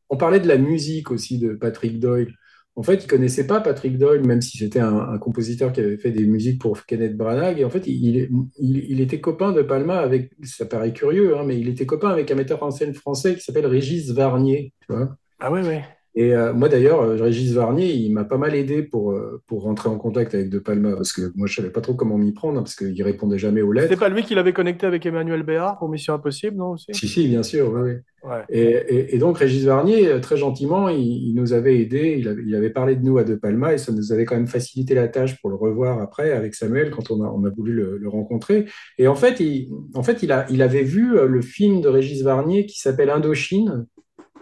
On parlait de la musique aussi de Patrick Doyle. En fait, il connaissait pas Patrick Doyle, même si c'était un, compositeur qui avait fait des musiques pour Kenneth Branagh. Et en fait, il était copain de Palma avec, ça paraît curieux, hein, mais il était copain avec un metteur en scène français qui s'appelle Régis Varnier. Tu vois ah ouais, ouais. Et euh, moi d'ailleurs, euh, Régis Varnier, il m'a pas mal aidé pour, euh, pour rentrer en contact avec De Palma, parce que moi je savais pas trop comment m'y prendre, hein, parce qu'il répondait jamais aux C'était lettres. pas lui qui l'avait connecté avec Emmanuel Béard pour Mission Impossible, non aussi? Si, si, bien sûr, oui, oui. Ouais. Et, et- et donc Régis Varnier, très gentiment, il, il nous avait aidé, il avait, il avait parlé de nous à De Palma, et ça nous avait quand même facilité la tâche pour le revoir après avec Samuel quand on a, on a voulu le, le rencontrer. Et en fait, il, en fait, il, a, il avait vu le film de Régis Varnier qui s'appelle Indochine,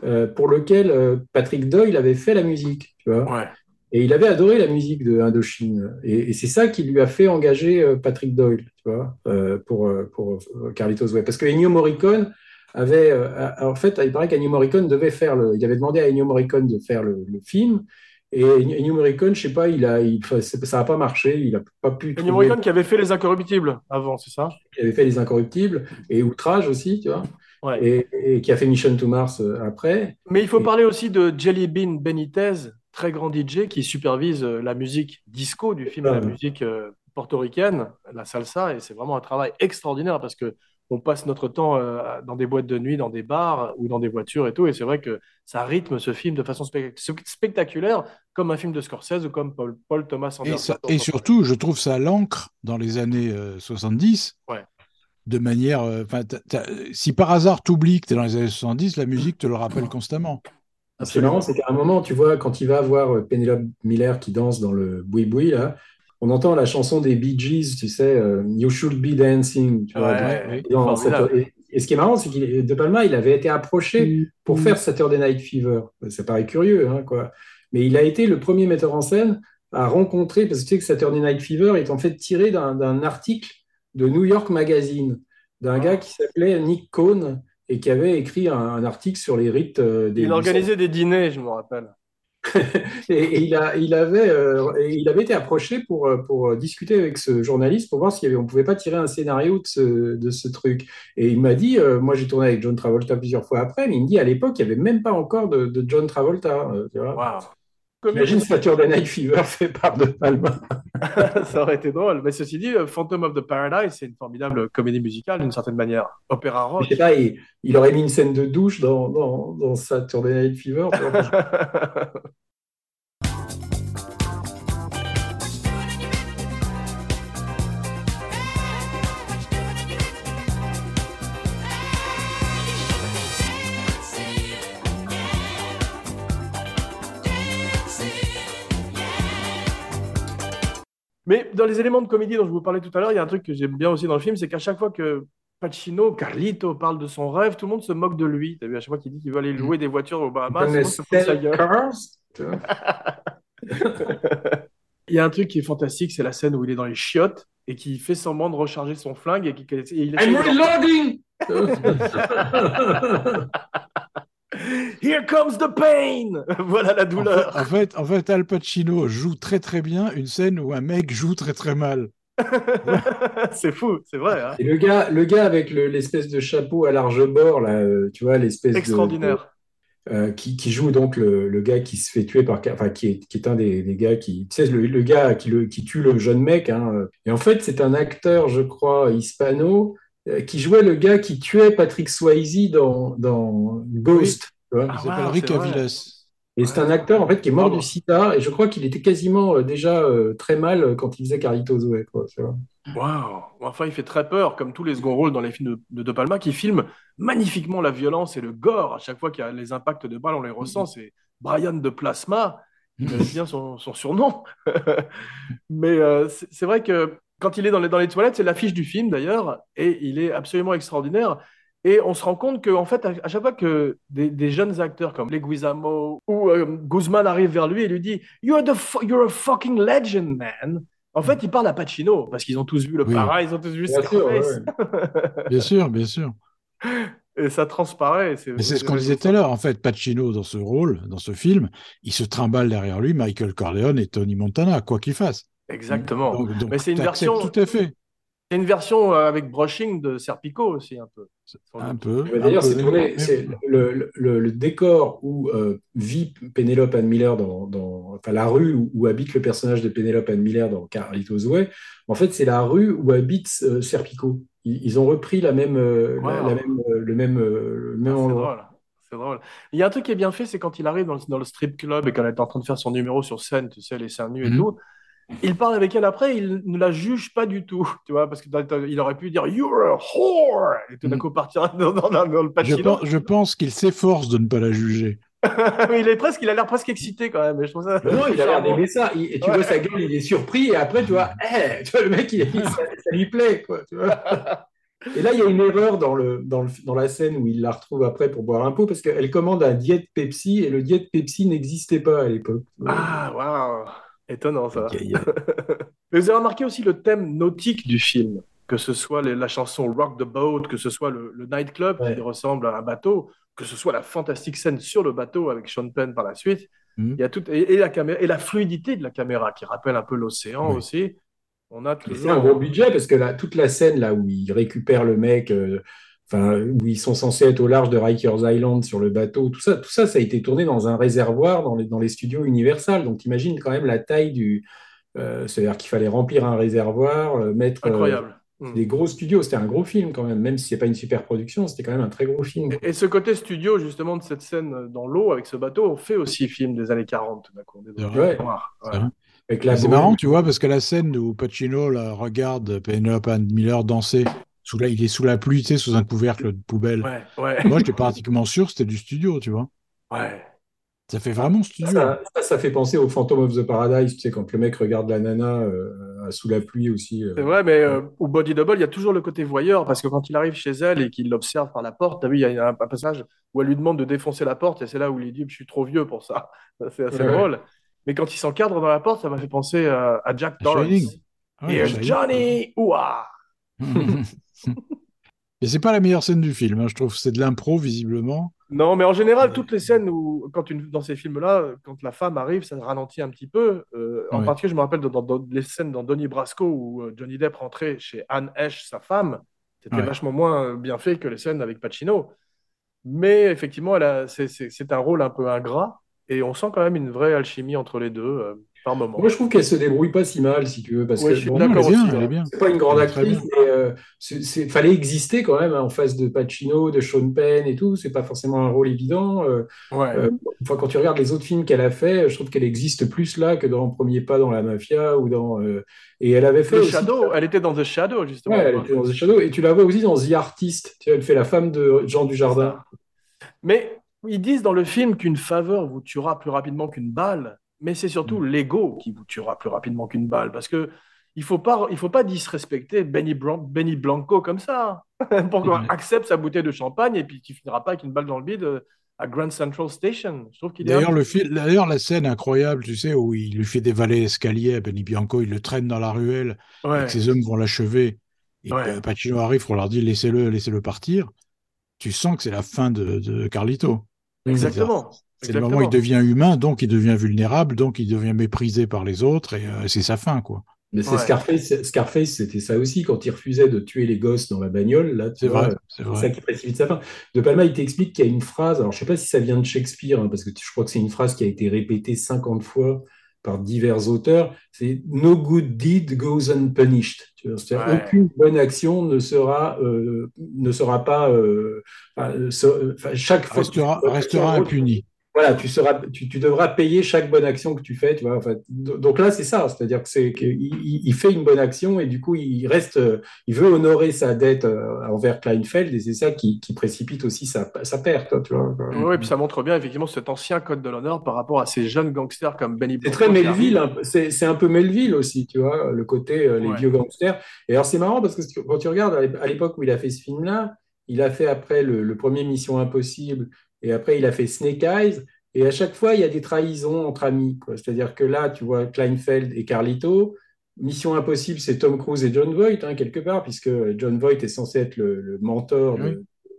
euh, pour lequel euh, Patrick Doyle avait fait la musique, tu vois. Ouais. Et il avait adoré la musique de Indochine. Et, et c'est ça qui lui a fait engager euh, Patrick Doyle, tu vois, pour, pour Carlitos Way. Parce que Ennio Morricone avait, en fait, il paraît qu'Ennio Morricone devait faire le, il avait demandé à Ennio Morricone de faire le, le film. Et Ennio Morricone, je sais pas, il a, il, ça n'a pas marché, il a pas pu Ennio Morricone qui avait fait Les Incorruptibles avant, c'est ça? Il avait fait Les Incorruptibles et Outrage aussi, tu vois, Ouais. et, et qui a fait Mission to Mars euh, après. Mais il faut Et- parler aussi de Jelly Bean Benitez, très grand DJ qui supervise euh, la musique disco du film, Ah la musique euh, portoricaine, la salsa, et c'est vraiment un travail extraordinaire parce que on passe notre temps euh, dans des boîtes de nuit, dans des bars ou dans des voitures et tout, et c'est vrai que ça rythme ce film de façon spec- spectaculaire, comme un film de Scorsese ou comme Paul, Paul Thomas Et, Anderson. ça- et surtout, je trouve ça l'ancre dans les années euh, 70. Ouais. De manière. euh, 'fin, t'as- t'as- si par hasard t'oublies que tu es dans les années 70, la musique te le rappelle constamment. Ce qui est marrant, c'est qu'à un moment, tu vois, quand il va voir euh, Penelope Miller qui danse dans le boui boui là, on entend la chanson des Bee Gees, tu sais, euh, You Should Be Dancing. Tu vois, Ouais, dans- dans formidable. cette- et, et ce qui est marrant, c'est qu'il De Palma, il avait été approché pour faire Saturday Night Fever. Ça paraît curieux, hein, quoi. Mais il a été le premier metteur en scène à rencontrer, parce que tu sais que Saturday Night Fever est en fait tiré d'un article de New York Magazine, d'un gars qui s'appelait Nick Cohn et qui avait écrit un, un article sur les rites euh, des Il organisait des dîners, je me rappelle. [laughs] et, et il, a, il, avait, euh, et il avait été approché pour, euh, pour discuter avec ce journaliste pour voir si on ne pouvait pas tirer un scénario de ce, de ce truc. Et il m'a dit, euh, moi j'ai tourné avec John Travolta plusieurs fois après, mais il me dit à l'époque, il n'y avait même pas encore de, de John Travolta. tu vois. Imagine Saturday Night Fever fait par De Palma. [laughs] ça aurait été drôle. Mais ceci dit, euh, Phantom of the Paradise, c'est une formidable comédie musicale d'une certaine manière. Opéra rock. pas, il, il aurait mis une scène de douche dans, dans, dans Saturday Night Fever. [laughs] Mais dans les éléments de comédie dont je vous parlais tout à l'heure, il y a un truc que j'aime bien aussi dans le film, c'est qu'à chaque fois que Pacino, Carlito parle de son rêve, tout le monde se moque de lui. T'as vu, à chaque fois qu'il dit qu'il veut aller louer des voitures aux Bahamas, tout le monde se. [laughs] Il y a un truc qui est fantastique, c'est la scène où il est dans les chiottes et qui fait semblant de recharger son flingue et, qui, et il essaie I'm reloading! [laughs] Here comes the pain [laughs] Voilà la En fait, douleur en fait, en fait, Al Pacino joue très très bien une scène où un mec joue très très mal. [laughs] C'est fou, c'est vrai. hein. Et le gars, le gars avec le- l'espèce de chapeau à large bord, là, euh, tu vois, l'espèce de- Extraordinaire. euh, qui, qui joue donc le, le gars qui se fait tuer par, enfin qui est, qui est un des, des gars qui, tu sais, le, le gars qui, le, qui tue le jeune mec. Hein. Et en fait, c'est un acteur, je crois, hispano, qui jouait le gars qui tuait Patrick Swayze dans, dans Ghost. tu vois. Ah, Il s'appelle wow, Rick. Et c'est un acteur en fait qui est mort du sida. Et je crois qu'il était quasiment euh, déjà euh, très mal euh, quand il faisait Carlito Zoé. Quoi, tu vois. Waouh Enfin, il fait très peur, comme tous les second rôles dans les films de, de De Palma, qui filment magnifiquement la violence et le gore. À chaque fois qu'il y a les impacts de balles, on les ressent. C'est Brian de Plasma, il [laughs] bien son, son surnom. [laughs] Mais euh, c'est c'est vrai que quand il est dans les, dans les toilettes, c'est l'affiche du film d'ailleurs, et il est absolument extraordinaire. Et on se rend compte qu'en fait, à, chaque fois que des, des jeunes acteurs comme Leguizamo ou euh, Guzman arrivent vers lui et lui dit You're, the you're a fucking legend, man. En fait, il parle à Pacino parce qu'ils ont tous vu le Oui. para, ils ont tous vu Bien sûr, ouais. Bien sûr, bien sûr. Et ça transparaît. c'est ce qu'on disait tout à l'heure. En fait, Pacino, dans ce rôle, dans ce film, il se trimballe derrière lui Michael Corleone et Tony Montana, quoi qu'il fasse. Exactement. Donc, donc Mais c'est une version- Tout à fait. C'est une version euh, avec brushing de Serpico aussi, un peu. Un peu. D'ailleurs, c'est tourné, le, le, le décor où euh, vit Penelope Ann Miller dans, dans enfin la rue où, où habite le personnage de Penelope Ann Miller dans Carlitos Way. En fait, c'est la rue où habite euh, Serpico. Ils, ils ont repris la même, euh, la- Wow. la même, euh, le même, euh, le même Ah, c'est endroit. drôle. C'est drôle. Il y a un truc qui est bien fait, c'est quand il arrive dans le, dans le strip club et qu'elle est en train de faire son numéro sur scène, tu sais, les seins nus et Mhm. tout. Il parle avec elle après, il ne la juge pas du tout, [laughs] tu vois, parce qu'il aurait pu dire You're a whore et tout d'un Mhm. coup partir dans, [laughs] dans- dans- dans le Je, pense, je pense qu'il s'efforce de ne pas la juger. [laughs] Il est presque, il a l'air presque excité quand même. Je trouve ça. Non, il a l'air d'aimer ça. Il- et tu Ouais. vois sa gueule, il est surpris. Et après, tu vois, Eh, tu vois le mec, il, il- ça, ça lui plaît. Quoi, tu vois. Et là, il y a une erreur dans, le, dans, le, dans la scène où il la retrouve après pour boire un pot parce qu'elle commande un diète Pepsi et le diète Pepsi n'existait pas à l'époque. Ah, waouh Étonnant ça. [laughs] Mais vous avez remarqué aussi le thème nautique du film, que ce soit les- la chanson Rock the Boat, que ce soit le, le nightclub Ouais. qui ressemble à un bateau, que ce soit la fantastique scène sur le bateau avec Sean Penn par la suite. Mhm. Il y a tout, et, et la caméra, et la fluidité de la caméra qui rappelle un peu l'océan Oui. aussi. On a toujours. C'est un gros budget parce que là, toute la scène là où ils récupèrent le mec, euh, enfin où ils sont censés être au large de Rikers Island sur le bateau, tout ça, tout ça, ça a été tourné dans un réservoir dans les, dans les studios Universal. Donc t'imagines quand même la taille du, euh, c'est-à-dire qu'il fallait remplir un réservoir, euh, mettre euh, Incroyable. Mm. des gros studios. C'était un gros film quand même, même si c'est pas une super production, c'était quand même un très gros film. Et, et ce côté studio, justement, de cette scène dans l'eau avec ce bateau, on fait aussi film des années 40, tout d'un coup. C'est marrant, tu vois, parce que la scène où Pacino là, regarde Penelope Miller danser, sous la, il est sous la pluie, tu sais, sous un couvercle de poubelle. Ouais, ouais, Moi, j'étais pratiquement sûr que c'était du studio, tu vois. ouais. Ça fait vraiment studio. Ça, ça, ça fait penser au Phantom of the Paradise, tu sais, quand le mec regarde la nana euh, sous la pluie aussi. euh. C'est vrai, mais euh, au Body Double, il y a toujours le côté voyeur, parce que quand il arrive chez elle et qu'il l'observe par la porte, t'as vu, il y a un, un passage où elle lui demande de défoncer la porte, et c'est là où il dit Je suis trop vieux pour ça. [laughs] C'est assez Ouais. drôle. Mais quand il s'encadre dans la porte, ça m'a fait penser à, à Jack Torrance. Ouais, Here's Shining. Johnny Ouah [laughs] [laughs] Et c'est pas la meilleure scène du film, hein, je trouve. C'est de l'impro, visiblement. Non, mais en général, toutes les scènes où, quand une, dans ces films-là, quand la femme arrive, ça ralentit un petit peu. Euh, en Ouais. particulier, je me rappelle dans, dans les scènes dans Donnie Brasco où euh, Johnny Depp rentrait chez Anne Hesh, sa femme. C'était Ouais. vachement moins bien fait que les scènes avec Pacino. Mais effectivement, c'est un rôle un peu ingrat. Et on sent quand même une vraie alchimie entre les deux euh, par moment. Moi, je trouve qu'elle se débrouille pas si mal, si tu veux, parce Ouais, que je suis bon, c'est pas une grande actrice, mais euh, c'est, c'est- fallait exister quand même hein, en face de Pacino, de Sean Penn et tout. C'est pas forcément un rôle évident. Euh, Ouais. euh, enfin, quand tu regardes les autres films qu'elle a fait, je trouve qu'elle existe plus là que dans Premier Pas dans la Mafia ou dans. euh, et elle avait fait The aussi. Shadow, elle était dans The Shadow, justement. Ouais, elle était dans The Shadow. Et tu la vois aussi dans The Artist. Tu vois, elle fait la femme de Jean Dujardin. Mais ils disent dans le film qu'une faveur vous tuera plus rapidement qu'une balle, mais c'est surtout Mm. l'ego qui vous tuera plus rapidement qu'une balle. Parce que il faut pas, il faut pas disrespecter Benny, Blan- Benny Blanco comme ça, pour qu'on Ouais. accepte sa bouteille de champagne et puis qu'il finira pas avec une balle dans le bide euh, à Grand Central Station. Je trouve qu'il est un D'ailleurs, le d'ailleurs, la scène incroyable, tu sais, où il lui fait des valets escaliers à Benny Bianco, il le traîne dans la ruelle, et Ouais. que ses hommes vont l'achever, et Ouais. Pacino arrive pour leur dire laissez-le, laissez-le partir. Tu sens que c'est la fin de, de Carlito. Exactement. C'est le moment où il devient humain, donc il devient vulnérable, donc il devient méprisé par les autres, et euh, c'est sa fin, quoi. Mais c'est Ouais. Scarface. Scarface, c'était ça aussi. Quand il refusait de tuer les gosses dans la bagnole, là, C'est vrai, c'est ça qui précipite sa fin. De Palma, il t'explique qu'il y a une phrase, alors je sais pas si ça vient de Shakespeare, hein, parce que je crois que c'est une phrase qui a été répétée 50 fois par divers auteurs, c'est No good deed goes unpunished. C'est-à-dire Ouais. aucune bonne action ne sera, euh, ne sera pas, euh, enfin, euh, enfin, chaque Restera, restera action, impuni. Voilà, tu seras, tu, tu devras payer chaque bonne action que tu fais, tu vois. Enfin, do- donc là, c'est ça, c'est-à-dire que c'est qu'il il, il fait une bonne action et du coup, il reste, euh, il veut honorer sa dette euh, envers Kleinfeld et c'est ça qui, qui précipite aussi sa, sa perte, tu vois. Oui, puis ça montre bien effectivement cet ancien code de l'honneur par rapport à ces jeunes gangsters comme Benny C'est très Melville, c'est c'est un peu Melville aussi, tu vois, le côté euh, les Ouais. vieux gangsters. Et alors c'est marrant parce que quand tu regardes à l'ép- à l'époque où il a fait ce film-là, il a fait après le, le premier Mission Impossible et après il a fait Snake Eyes. Et à chaque fois, il y a des trahisons entre amis. C'est-à-dire que là, tu vois Kleinfeld et Carlito. Mission Impossible, c'est Tom Cruise et John Voight, hein, quelque part, puisque John Voight est censé être le, le mentor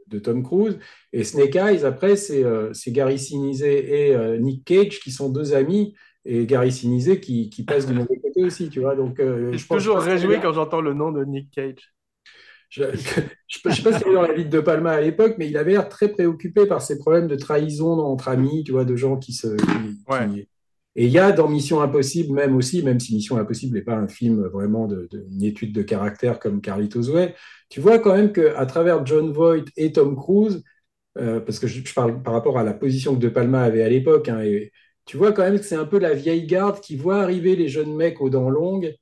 de, Tom Cruise. Et Snake Eyes, après, c'est euh, Gary Sinise et euh, Nick Cage qui sont deux amis et Gary Sinise qui, qui passe du mauvais côté aussi, tu vois. Donc, euh, Je je suis toujours réjoui quand j'entends le nom de Nick Cage. Je ne sais pas si dans la vie de De Palma à l'époque, mais il avait l'air très préoccupé par ces problèmes de trahison entre amis, tu vois, de gens qui se. qui- Ouais. qui- Et il y a dans Mission Impossible, même aussi, même si Mission Impossible n'est pas un film vraiment de, de- une étude de caractère comme Carlitos Way, tu vois quand même qu'à travers John Voight et Tom Cruise, euh, parce que je, je parle par rapport à la position que De Palma avait à l'époque, hein, tu vois quand même que c'est un peu la vieille garde qui voit arriver les jeunes mecs aux dents longues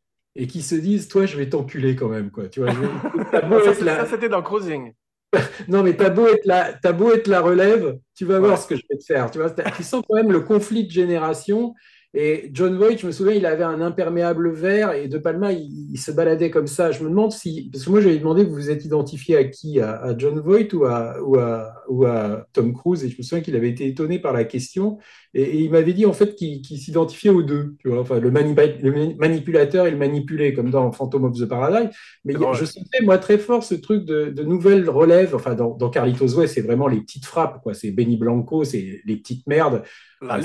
et qui se disent, toi, je vais t'enculer quand même, quoi. Tu vois, je [laughs] Ça, la- c'était dans Cruising. [laughs] non, mais t'as beau être la, t'as beau être la relève, tu vas Ouais. voir ce que je vais te faire. Tu vois, tu sens quand même le conflit de génération. Et John Voight, je me souviens, il avait un imperméable vert et De Palma, il, il se baladait comme ça. Je me demande si, parce que moi, j'avais demandé, vous vous êtes identifié à qui, à, à John Voight ou à, ou, à, ou à Tom Cruise? Et je me souviens qu'il avait été étonné par la question et, et il m'avait dit en fait qu'il s'identifiait aux deux. Tu vois, enfin, le, manipulateur et le manipulé, comme dans Phantom of the Paradise. Mais il je sentais, moi, très fort ce truc de, de nouvelles relèves. Enfin, dans, dans Carlitos Way, c'est vraiment les petites frappes. C'est Benny Blanco, c'est les petites merdes. La Ah,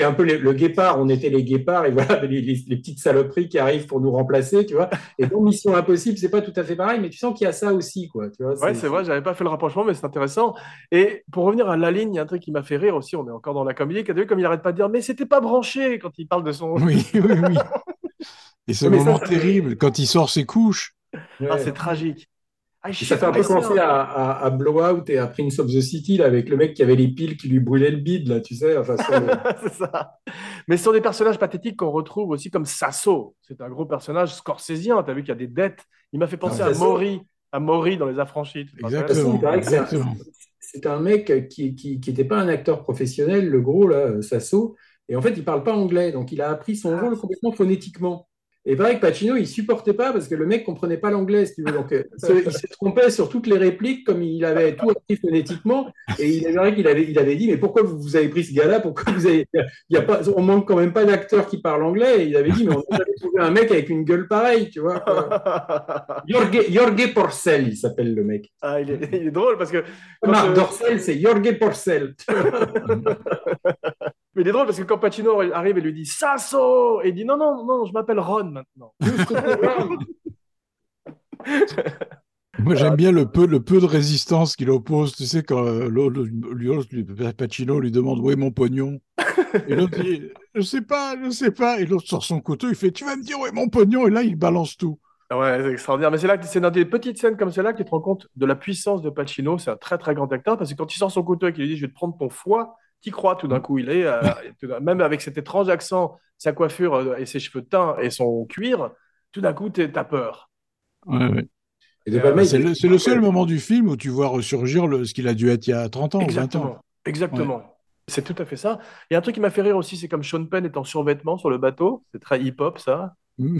c'est- un peu le guépard. On était les guépards et voilà [laughs] les, les- les petites saloperies qui arrivent pour nous remplacer, tu vois. Et dans Mission Impossible, c'est pas tout à fait pareil, mais tu sens qu'il y a ça aussi, quoi. Tu vois, Ouais, c'est vrai, j'avais pas fait le rapprochement, mais c'est intéressant. Et pour revenir à la ligne, il y a un truc qui m'a fait rire aussi. On est encore dans la comédie. Vu comme il arrête pas de dire, mais c'était pas branché quand il parle de son. Oui, oui, oui. [laughs] Et ce Mais ça, moment ça- terrible, quand il sort ses couches. Ouais. Ah, c'est tragique. Ah, ça fait un peu penser à, à, à Blowout et à Prince of the City, là, avec le mec qui avait les piles qui lui brûlaient le bide, là, tu sais. Enfin, ça, [laughs] euh, c'est ça. Mais ce sont des personnages pathétiques qu'on retrouve aussi comme Sasso. C'est un gros personnage scorsésien. Tu as vu qu'il y a des dettes. Il m'a fait penser Ah, à. Maury, à Maury dans Les Affranchis. rappelles Exactement. c'est un- mec qui qui, qui était pas un acteur professionnel, le gros, là, Sasso. Et en fait, il parle pas anglais. Donc, il a appris son Ah. rôle complètement phonétiquement. Et pareil que Pacino, il supportait pas parce que le mec comprenait pas l'anglais, si tu veux. Donc, euh, ce- [laughs] il se trompait sur toutes les répliques comme il avait tout appris phonétiquement. Et il est vrai qu'il avait, il avait dit, mais pourquoi vous, vous avez pris ce gars-là? Pourquoi vous avez, il y a pas, on manque quand même pas d'acteurs qui parlent anglais. Et il avait dit, mais on a jamais trouvé un mec avec une gueule pareille, tu vois. [laughs] Jorge, Jorge Porcel, il s'appelle le mec. Ah, il, est, il est drôle parce que. Marc euh, Dorcel, c'est Jorge Porcel. [laughs] Mais il est drôle parce que quand Pacino arrive et lui dit Sasso Et il dit non, non, non, je m'appelle Ron maintenant. [laughs] Moi, j'aime bien le peu, le peu de résistance qu'il oppose. Tu sais, quand euh, l'autre, lui, l'autre, lui- Pacino lui demande où est mon pognon? Et l'autre dit Je sais pas, je sais pas. Et l'autre sort son couteau, il fait Tu vas me dire où est mon pognon? Et là, il balance tout. Ouais, c'est extraordinaire. Mais c'est là que c'est dans des petites scènes comme celle-là que tu te rends compte de la puissance de Pacino. C'est un très très grand acteur parce que quand il sort son couteau et qu'il lui dit je vais te prendre ton foie, t'y crois tout d'un coup. Il est euh, [laughs] même avec cet étrange accent, sa coiffure euh, et ses cheveux teints et son cuir, tout d'un coup t'as peur. Ouais, ouais. Et De Euh, C'est le, seul moment du film où tu vois ressurgir le, ce qu'il a dû être il y a 30 ans, 20 ans. Exactement, exactement. C'est tout à fait ça. Il y a un truc qui m'a fait rire aussi, c'est comme Sean Penn est en survêtement sur le bateau. C'est très hip-hop ça. Mm.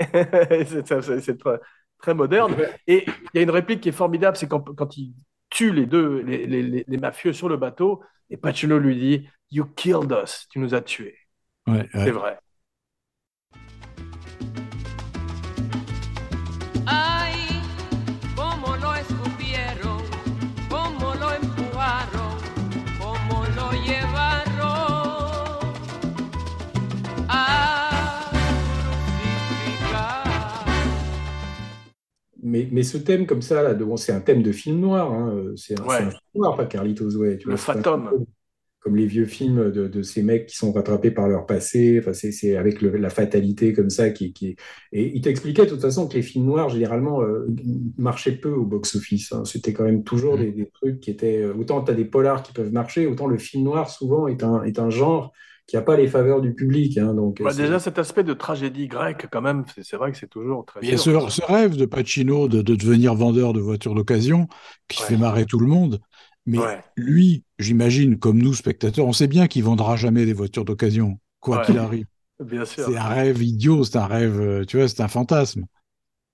[laughs] c'est très, très moderne. Et il y a une réplique qui est formidable, c'est quand, quand il tue les deux, les, les- les- les mafieux sur le bateau, et Pacino lui dit You killed us, tu nous as tués. Ouais, ouais. C'est vrai. Mais, mais ce thème comme ça, là, bon, c'est un thème de film noir. hein, euh, C'est un, Ouais. c'est un film noir, pas Carlitos Way. Tu Le vois, Fatum. comme- Comme les vieux films de, de ces mecs qui sont rattrapés par leur passé. Enfin, c'est avec le- la fatalité comme ça qui, qui... Et il t'expliquait de toute façon que les films noirs, généralement, euh, marchaient peu au box-office. hein. C'était quand même toujours Mm. des, des trucs qui étaient... euh, Autant tu as des polars qui peuvent marcher, autant le film noir, souvent, est un, est un genre qui n'a pas les faveurs du public. hein. Donc, Bah, c'est- déjà, cet aspect de tragédie grecque, quand même, c'est vrai que c'est toujours très Il y a ce, ce rêve de Pacino de, de devenir vendeur de voitures d'occasion qui Ouais. fait marrer tout le monde. Mais Ouais. lui, j'imagine, comme nous, spectateurs, on sait bien qu'il vendra jamais des voitures d'occasion, quoi Ouais. qu'il arrive. Bien sûr. C'est un rêve idiot, c'est un rêve, euh, tu vois, c'est un fantasme.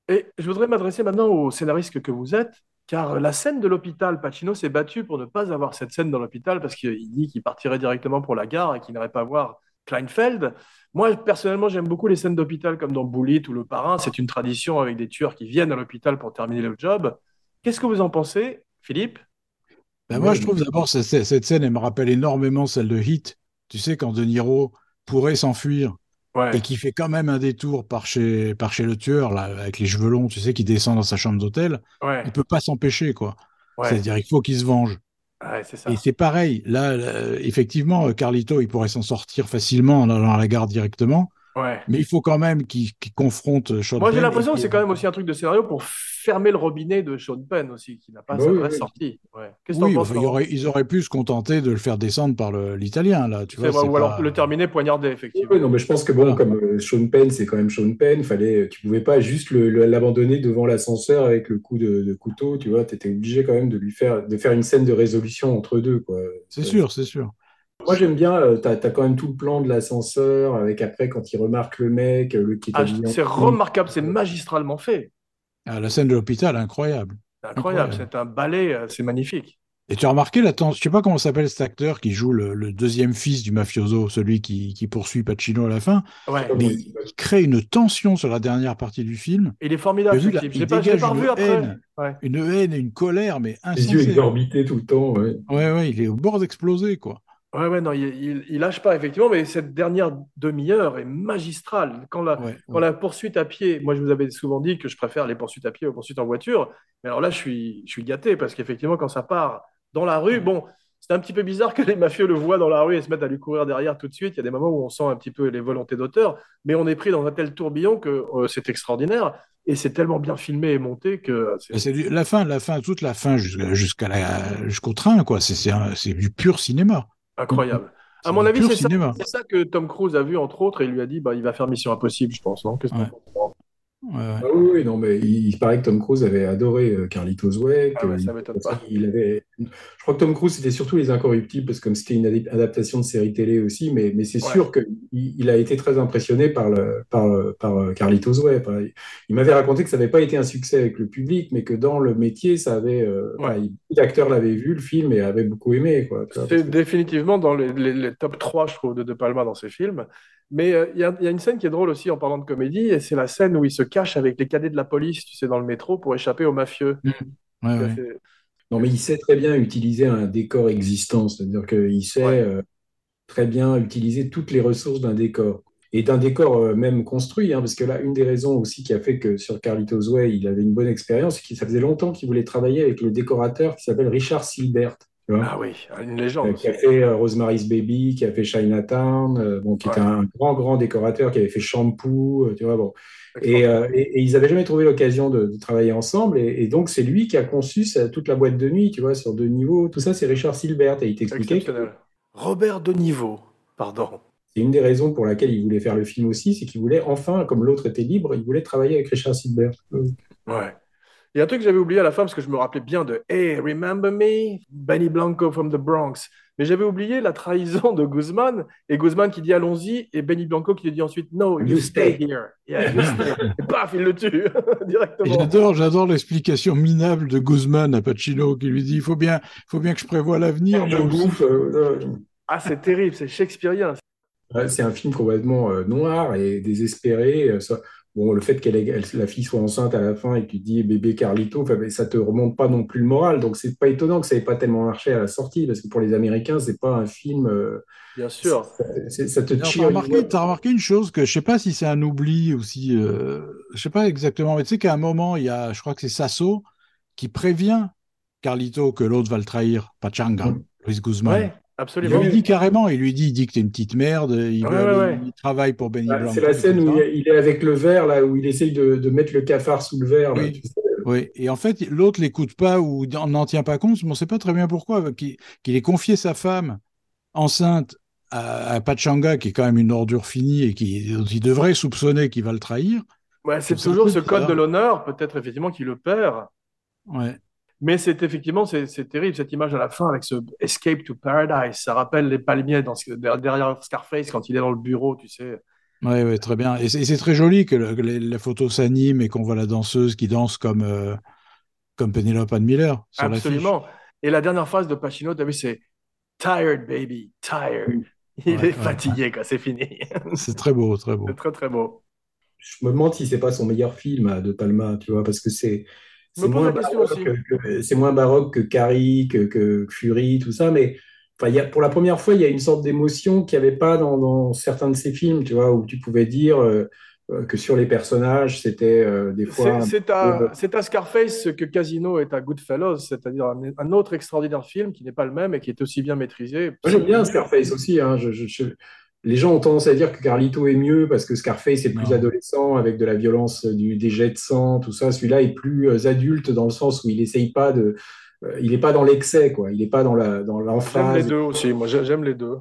Et je voudrais m'adresser maintenant au scénariste que vous êtes, car la scène de l'hôpital, Pacino s'est battu pour ne pas avoir cette scène dans l'hôpital parce qu'il dit qu'il partirait directement pour la gare et qu'il n'irait pas voir Kleinfeld. Moi, personnellement, j'aime beaucoup les scènes d'hôpital comme dans Bullitt ou Le Parrain. C'est une tradition avec des tueurs qui viennent à l'hôpital pour terminer le job. Qu'est-ce que vous en pensez, Philippe? Ben, moi, je trouve d'abord cette, cette scène, elle me rappelle énormément celle de Hit. Tu sais, quand De Niro pourrait s'enfuir Ouais, et qui fait quand même un détour par chez, par chez le tueur, là, avec les cheveux longs, tu sais, qui descend dans sa chambre d'hôtel, ouais, il peut pas s'empêcher, quoi. ouais, C'est-à-dire, il faut qu'il se venge. ça. Et c'est pareil. Là, euh, effectivement, euh, Carlito, il pourrait s'en sortir facilement en allant à la gare directement, Ouais. mais il faut quand même qu'il qu'il confronte Sean Moi, j'ai l'impression que c'est quand même aussi un truc de scénario pour fermer le robinet de Sean Penn aussi, qui n'a pas Bah sa oui, vraie oui. sortie. Ouais. Qu'est-ce que Oui, enfin, aurait- ils auraient pu se contenter de le faire descendre par le- l'italien, là. Tu C'est vois, vrai, c'est ou alors le terminer poignardé, effectivement. Oui, non, mais je pense que bon, Voilà. comme euh, Sean Penn, c'est quand même Sean Penn, fallait, tu pouvais pas juste l'abandonner devant l'ascenseur avec le coup de, de couteau, tu vois, tu étais obligé quand même de lui faire, de faire une scène de résolution entre deux, quoi. C'est sûr, c'est sûr. Moi, j'aime bien, euh, t'as, t'as quand même tout le plan de l'ascenseur, avec après, quand il remarque le mec, euh, le qui Ah, c'est remarquable, c'est magistralement fait. Ah, la scène de l'hôpital, incroyable. C'est incroyable, Incroyable. c'est un ballet, euh, c'est magnifique. Et tu as remarqué la tension, je sais pas comment s'appelle cet acteur qui joue le, le deuxième fils du mafioso, celui qui, qui poursuit Pacino à la fin, Ouais. Mais il, crée une tension sur la dernière partie du film, Il est formidable, vu là, il je dégage pas une après. haine. Ouais. une haine et une colère, mais Les yeux insensée. exorbités tout le temps, ouais. Ouais, ouais, il est au bord d'exploser, quoi. Ouais, ouais, non, il, il, il lâche pas, effectivement, mais cette dernière demi-heure est magistrale. Quand la, Ouais, quand ouais. la poursuite à pied, moi je vous avais souvent dit que je préfère les poursuites à pied aux poursuites en voiture, mais alors là je suis, je suis gâté parce qu'effectivement, quand ça part dans la rue, bon, c'est un petit peu bizarre que les mafieux le voient dans la rue et se mettent à lui courir derrière tout de suite. Il y a des moments où on sent un petit peu les volontés d'auteur, mais on est pris dans un tel tourbillon que euh, c'est extraordinaire et c'est tellement bien filmé et monté que c'est- Et C'est la fin, la fin, toute la fin jusqu'à jusqu'au train, quoi. C'est du pur cinéma. Incroyable. À C'est mon avis, c'est ça, ça que Tom Cruise a vu, entre autres, et il lui a dit bah, il va faire Mission Impossible, je pense. Non? Qu'est-ce que t'en Ouais. penses Ouais, ouais. Ah oui, non, mais il, il paraît que Tom Cruise avait adoré euh, Carlitos Way. Ah que ouais, ça il- m'étonne pas. il avait... Je crois que Tom Cruise, c'était surtout Les Incorruptibles, parce que comme c'était une adap- adaptation de série télé aussi, mais, mais c'est Ouais. sûr qu'il il a été très impressionné par, le, par, par euh, Carlitos Way. Il m'avait raconté que ça n'avait pas été un succès avec le public, mais que dans le métier, ça avait. euh, Ouais. enfin, il- beaucoup d'acteurs l'avaient vu, le film, et avaient beaucoup aimé. C'est que- définitivement dans les, les- les top 3, je trouve, de De Palma dans ses films. Mais euh, il y, a- il y a une scène qui est drôle aussi en parlant de comédie, et c'est la scène où il se cache avec les cadets de la police, tu sais, dans le métro, pour échapper aux mafieux. Ouais, ouais. Non, mais il sait très bien utiliser un décor existant, c'est-à-dire qu'il sait Ouais. euh, très bien utiliser toutes les ressources d'un décor. et d'un décor euh, même construit, hein, parce que là, une des raisons aussi qui a fait que sur Carlitos Way, il avait une bonne expérience, c'est que ça faisait longtemps qu'il voulait travailler avec le décorateur qui s'appelle Richard Silbert. Ah oui, une Euh, légende. qui a fait euh, Rosemary's Baby, qui a fait Chinatown, euh, bon, qui était Ouais. un grand, grand décorateur, qui avait fait Shampoo, euh, tu vois, bon. Et, euh, et, et ils n'avaient jamais trouvé l'occasion de, de travailler ensemble. Et, et donc, c'est lui qui a conçu ça- toute la boîte de nuit, tu vois, sur deux niveaux. Tout ça, c'est Richard Silbert. Et il t'expliquait que. Robert Deniveau, pardon. c'est une des raisons pour laquelle il voulait faire le film aussi, c'est qu'il voulait enfin, comme l'autre était libre, il voulait travailler avec Richard Silbert. Ouais. Il y a un truc que j'avais oublié à la fin parce que je me rappelais bien de Hey, remember me? Benny Blanco from the Bronx. Mais j'avais oublié la trahison de Guzman et Guzman qui dit allons-y et Benny Blanco qui lui dit ensuite no, you, You stay. stay. here. Yeah, you stay. [laughs] et paf, il le tue [laughs] directement. J'adore, j'adore l'explication minable de Guzman à Pacino qui lui dit il faut bien, faut bien que je prévoie l'avenir. Je bouffe, euh, euh, Ah, c'est terrible, c'est shakespearien. Ouais, C'est un film complètement euh, noir et désespéré. euh, ça- bon, le fait qu'elle la fille soit enceinte à la fin et que tu dis bébé Carlito, ça te remonte pas non plus le moral. Donc c'est pas étonnant que ça ait pas tellement marché à la sortie parce que pour les Américains, c'est pas un film. euh, Bien sûr. ça, te tire. T'as remarqué, une chose que je sais pas si c'est un oubli aussi, euh, je sais pas exactement, mais tu sais qu'à un moment, il y a, je crois que c'est Sasso qui prévient Carlito que l'autre va le trahir, Pachanga, Mm. Luis Guzman. Ouais, Il absolument. lui dit carrément, il lui dit, il dit que t'es une petite merde, il, Ouais, veut ouais, aller- ouais. il travaille pour Benny Ah, Blanco. C'est la scène où il est, il avec le verre, là, où il essaye de, de mettre le cafard sous le verre. là, Oui. tu sais. Oui, et en fait, l'autre l'écoute pas ou n'en tient pas compte, mais on sait pas très bien pourquoi, qu'il qu'il ait confié sa femme enceinte à, à Pachanga, qui est quand même une ordure finie et qui, dont il devrait soupçonner qu'il va le trahir. Ouais, c'est toujours ce code de l'honneur, peut-être effectivement qui le perd. Ouais. Mais c'est effectivement, c'est c'est terrible cette image à la fin avec ce Escape to Paradise. Ça rappelle les palmiers dans ce- derrière Scarface quand il est dans le bureau, tu sais. Ouais, ouais, très bien. Et c'est très joli que, le- que les- la photo s'anime et qu'on voit la danseuse qui danse comme, euh, comme Penelope Ann Miller sur. Absolument. Et la dernière phrase de Pacino, tu as vu, c'est Tired, baby, tired. Il Ouais, est ouais, fatigué, quoi, c'est fini. [laughs] C'est très beau, très beau. c'est très, très beau. Je me demande si c'est pas son meilleur film De Palma, tu vois, parce que c'est c'est moins baroque que, que- c'est moins baroque que Carrie, que, que Fury, tout ça, mais enfin, il y a, pour la première fois, il y a une sorte d'émotion qu'il n'y avait pas dans, dans certains de ces films, tu vois, où tu pouvais dire euh, euh, que sur les personnages, c'était euh, des fois C'est peu- à, Scarface ce que Casino est à Goodfellas, c'est-à-dire un, un autre extraordinaire film qui n'est pas le même et qui est aussi bien maîtrisé. Moi, j'aime bien Scarface aussi. hein. Je- je- je- Les gens ont tendance à dire que Carlito est mieux parce que Scarface est plus Non. adolescent avec de la violence, euh, du, des jets de sang, tout ça. Celui-là est plus euh, adulte dans le sens où il essaye pas de. euh, il n'est pas dans l'excès, quoi. Il n'est pas dans la dans J'aime les l'emphase. deux aussi, moi j'ai- j'aime les deux.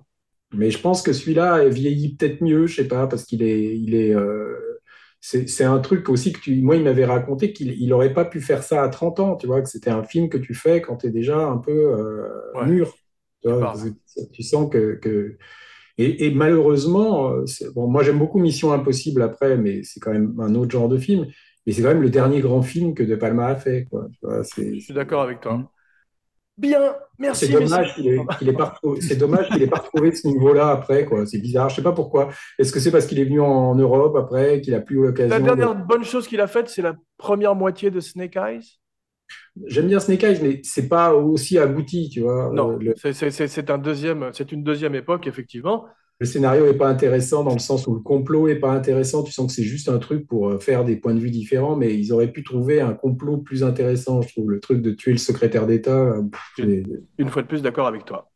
Mais je pense que celui-là vieillit peut-être mieux, je sais pas, parce qu'il est, il est. euh, c'est c'est un truc aussi que tu. Moi, il m'avait raconté qu'il il aurait pas pu faire ça à 30 ans, tu vois, que c'était un film que tu fais quand tu es déjà un peu euh, Ouais. mûr. Tu, vois, sens que. que... Et, et malheureusement, euh, bon, moi j'aime beaucoup Mission Impossible après, mais c'est quand même un autre genre de film. Mais c'est quand même le dernier grand film que De Palma a fait. Quoi. Tu vois, c'est Je suis d'accord avec toi. Bien, merci. c'est dommage qu'il ait, qu'il ait pas retrouvé, c'est dommage qu'il ait pas retrouvé ce niveau-là après. C'est bizarre. Je sais pas pourquoi. Est-ce que c'est parce qu'il est venu en Europe après, qu'il a plus eu l'occasion La de- dernière bonne chose qu'il a faite, c'est la première moitié de Snake Eyes. J'aime bien Snake Eyes, mais c'est pas aussi abouti, tu vois. Non, Euh, Le, c'est- un deuxième, c'est une deuxième époque effectivement. le scénario est pas intéressant dans le sens où le complot est pas intéressant. Tu sens que c'est juste un truc pour euh, faire des points de vue différents, mais ils auraient pu trouver un complot plus intéressant, je trouve. Le truc de tuer le secrétaire d'État. euh, Une fois de plus, d'accord avec toi.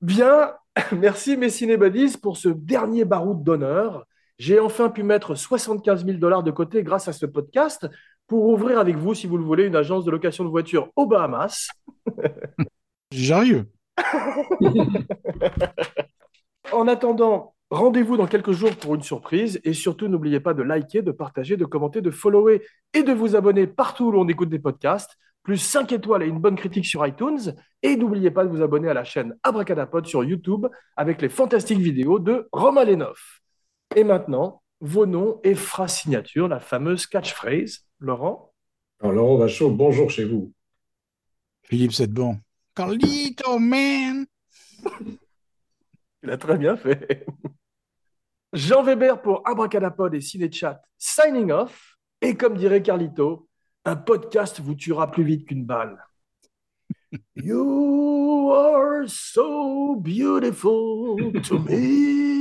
Bien, [laughs] merci mes cinébadis pour ce dernier baroud d'honneur. J'ai enfin pu mettre 75 000 dollars de côté grâce à ce podcast pour ouvrir avec vous, si vous le voulez, une agence de location de voitures aux Bahamas. [laughs] J'arrive. [laughs] En attendant, rendez-vous dans quelques jours pour une surprise et surtout n'oubliez pas de liker, de partager, de commenter, de follower et de vous abonner partout où l'on écoute des podcasts, plus 5 étoiles et une bonne critique sur iTunes et n'oubliez pas de vous abonner à la chaîne Abracadapod sur YouTube avec les fantastiques vidéos de Romain Lenoff. Et maintenant, vos noms et phrases signature, la fameuse catchphrase. Laurent Alors, Laurent Vachaud, bonjour chez vous. Philippe Sedbon. Carlito, man! Il a très bien fait. Jean Weber pour Abracadapod et Cinéchat, signing off. Et comme dirait Carlito, un podcast vous tuera plus vite qu'une balle. You are so beautiful to me.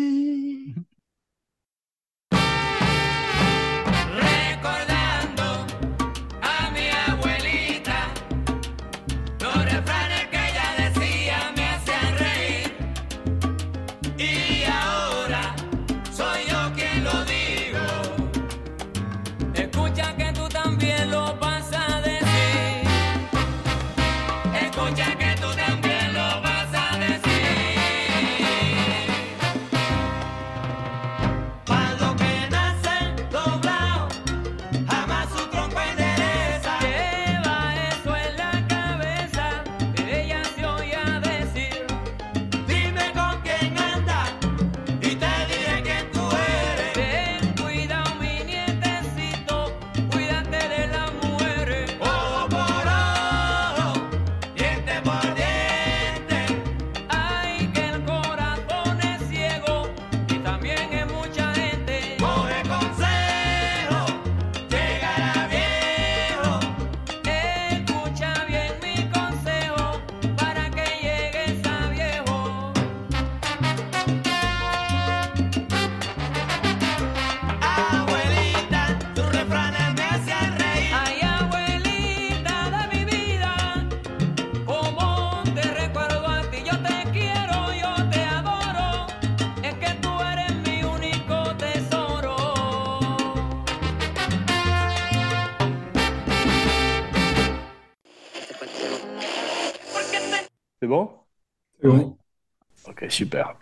Super.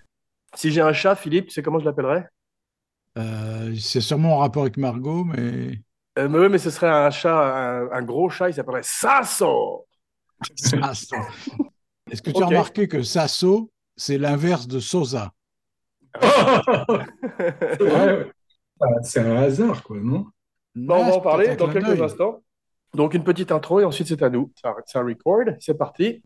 Si j'ai un chat, Philippe, tu sais comment je l'appellerais? Euh, c'est sûrement en rapport avec Margot, mais euh, mais Oui, mais ce serait un chat, un, un gros chat, il s'appellerait Sasso. Sasso. Est-ce que tu as remarqué que Sasso, c'est l'inverse de Sosa? [laughs] Ah, C'est un hasard, quoi, non? Bon, on va en parler dans quelques instants. Donc, une petite intro et ensuite c'est à nous. Ça, ça record, c'est parti.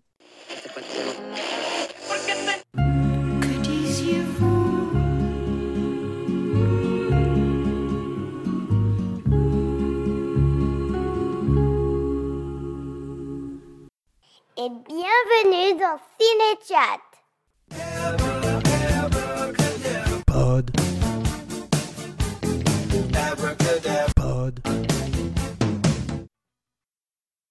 Bienvenue dans Cinéchat. Pod. Pod.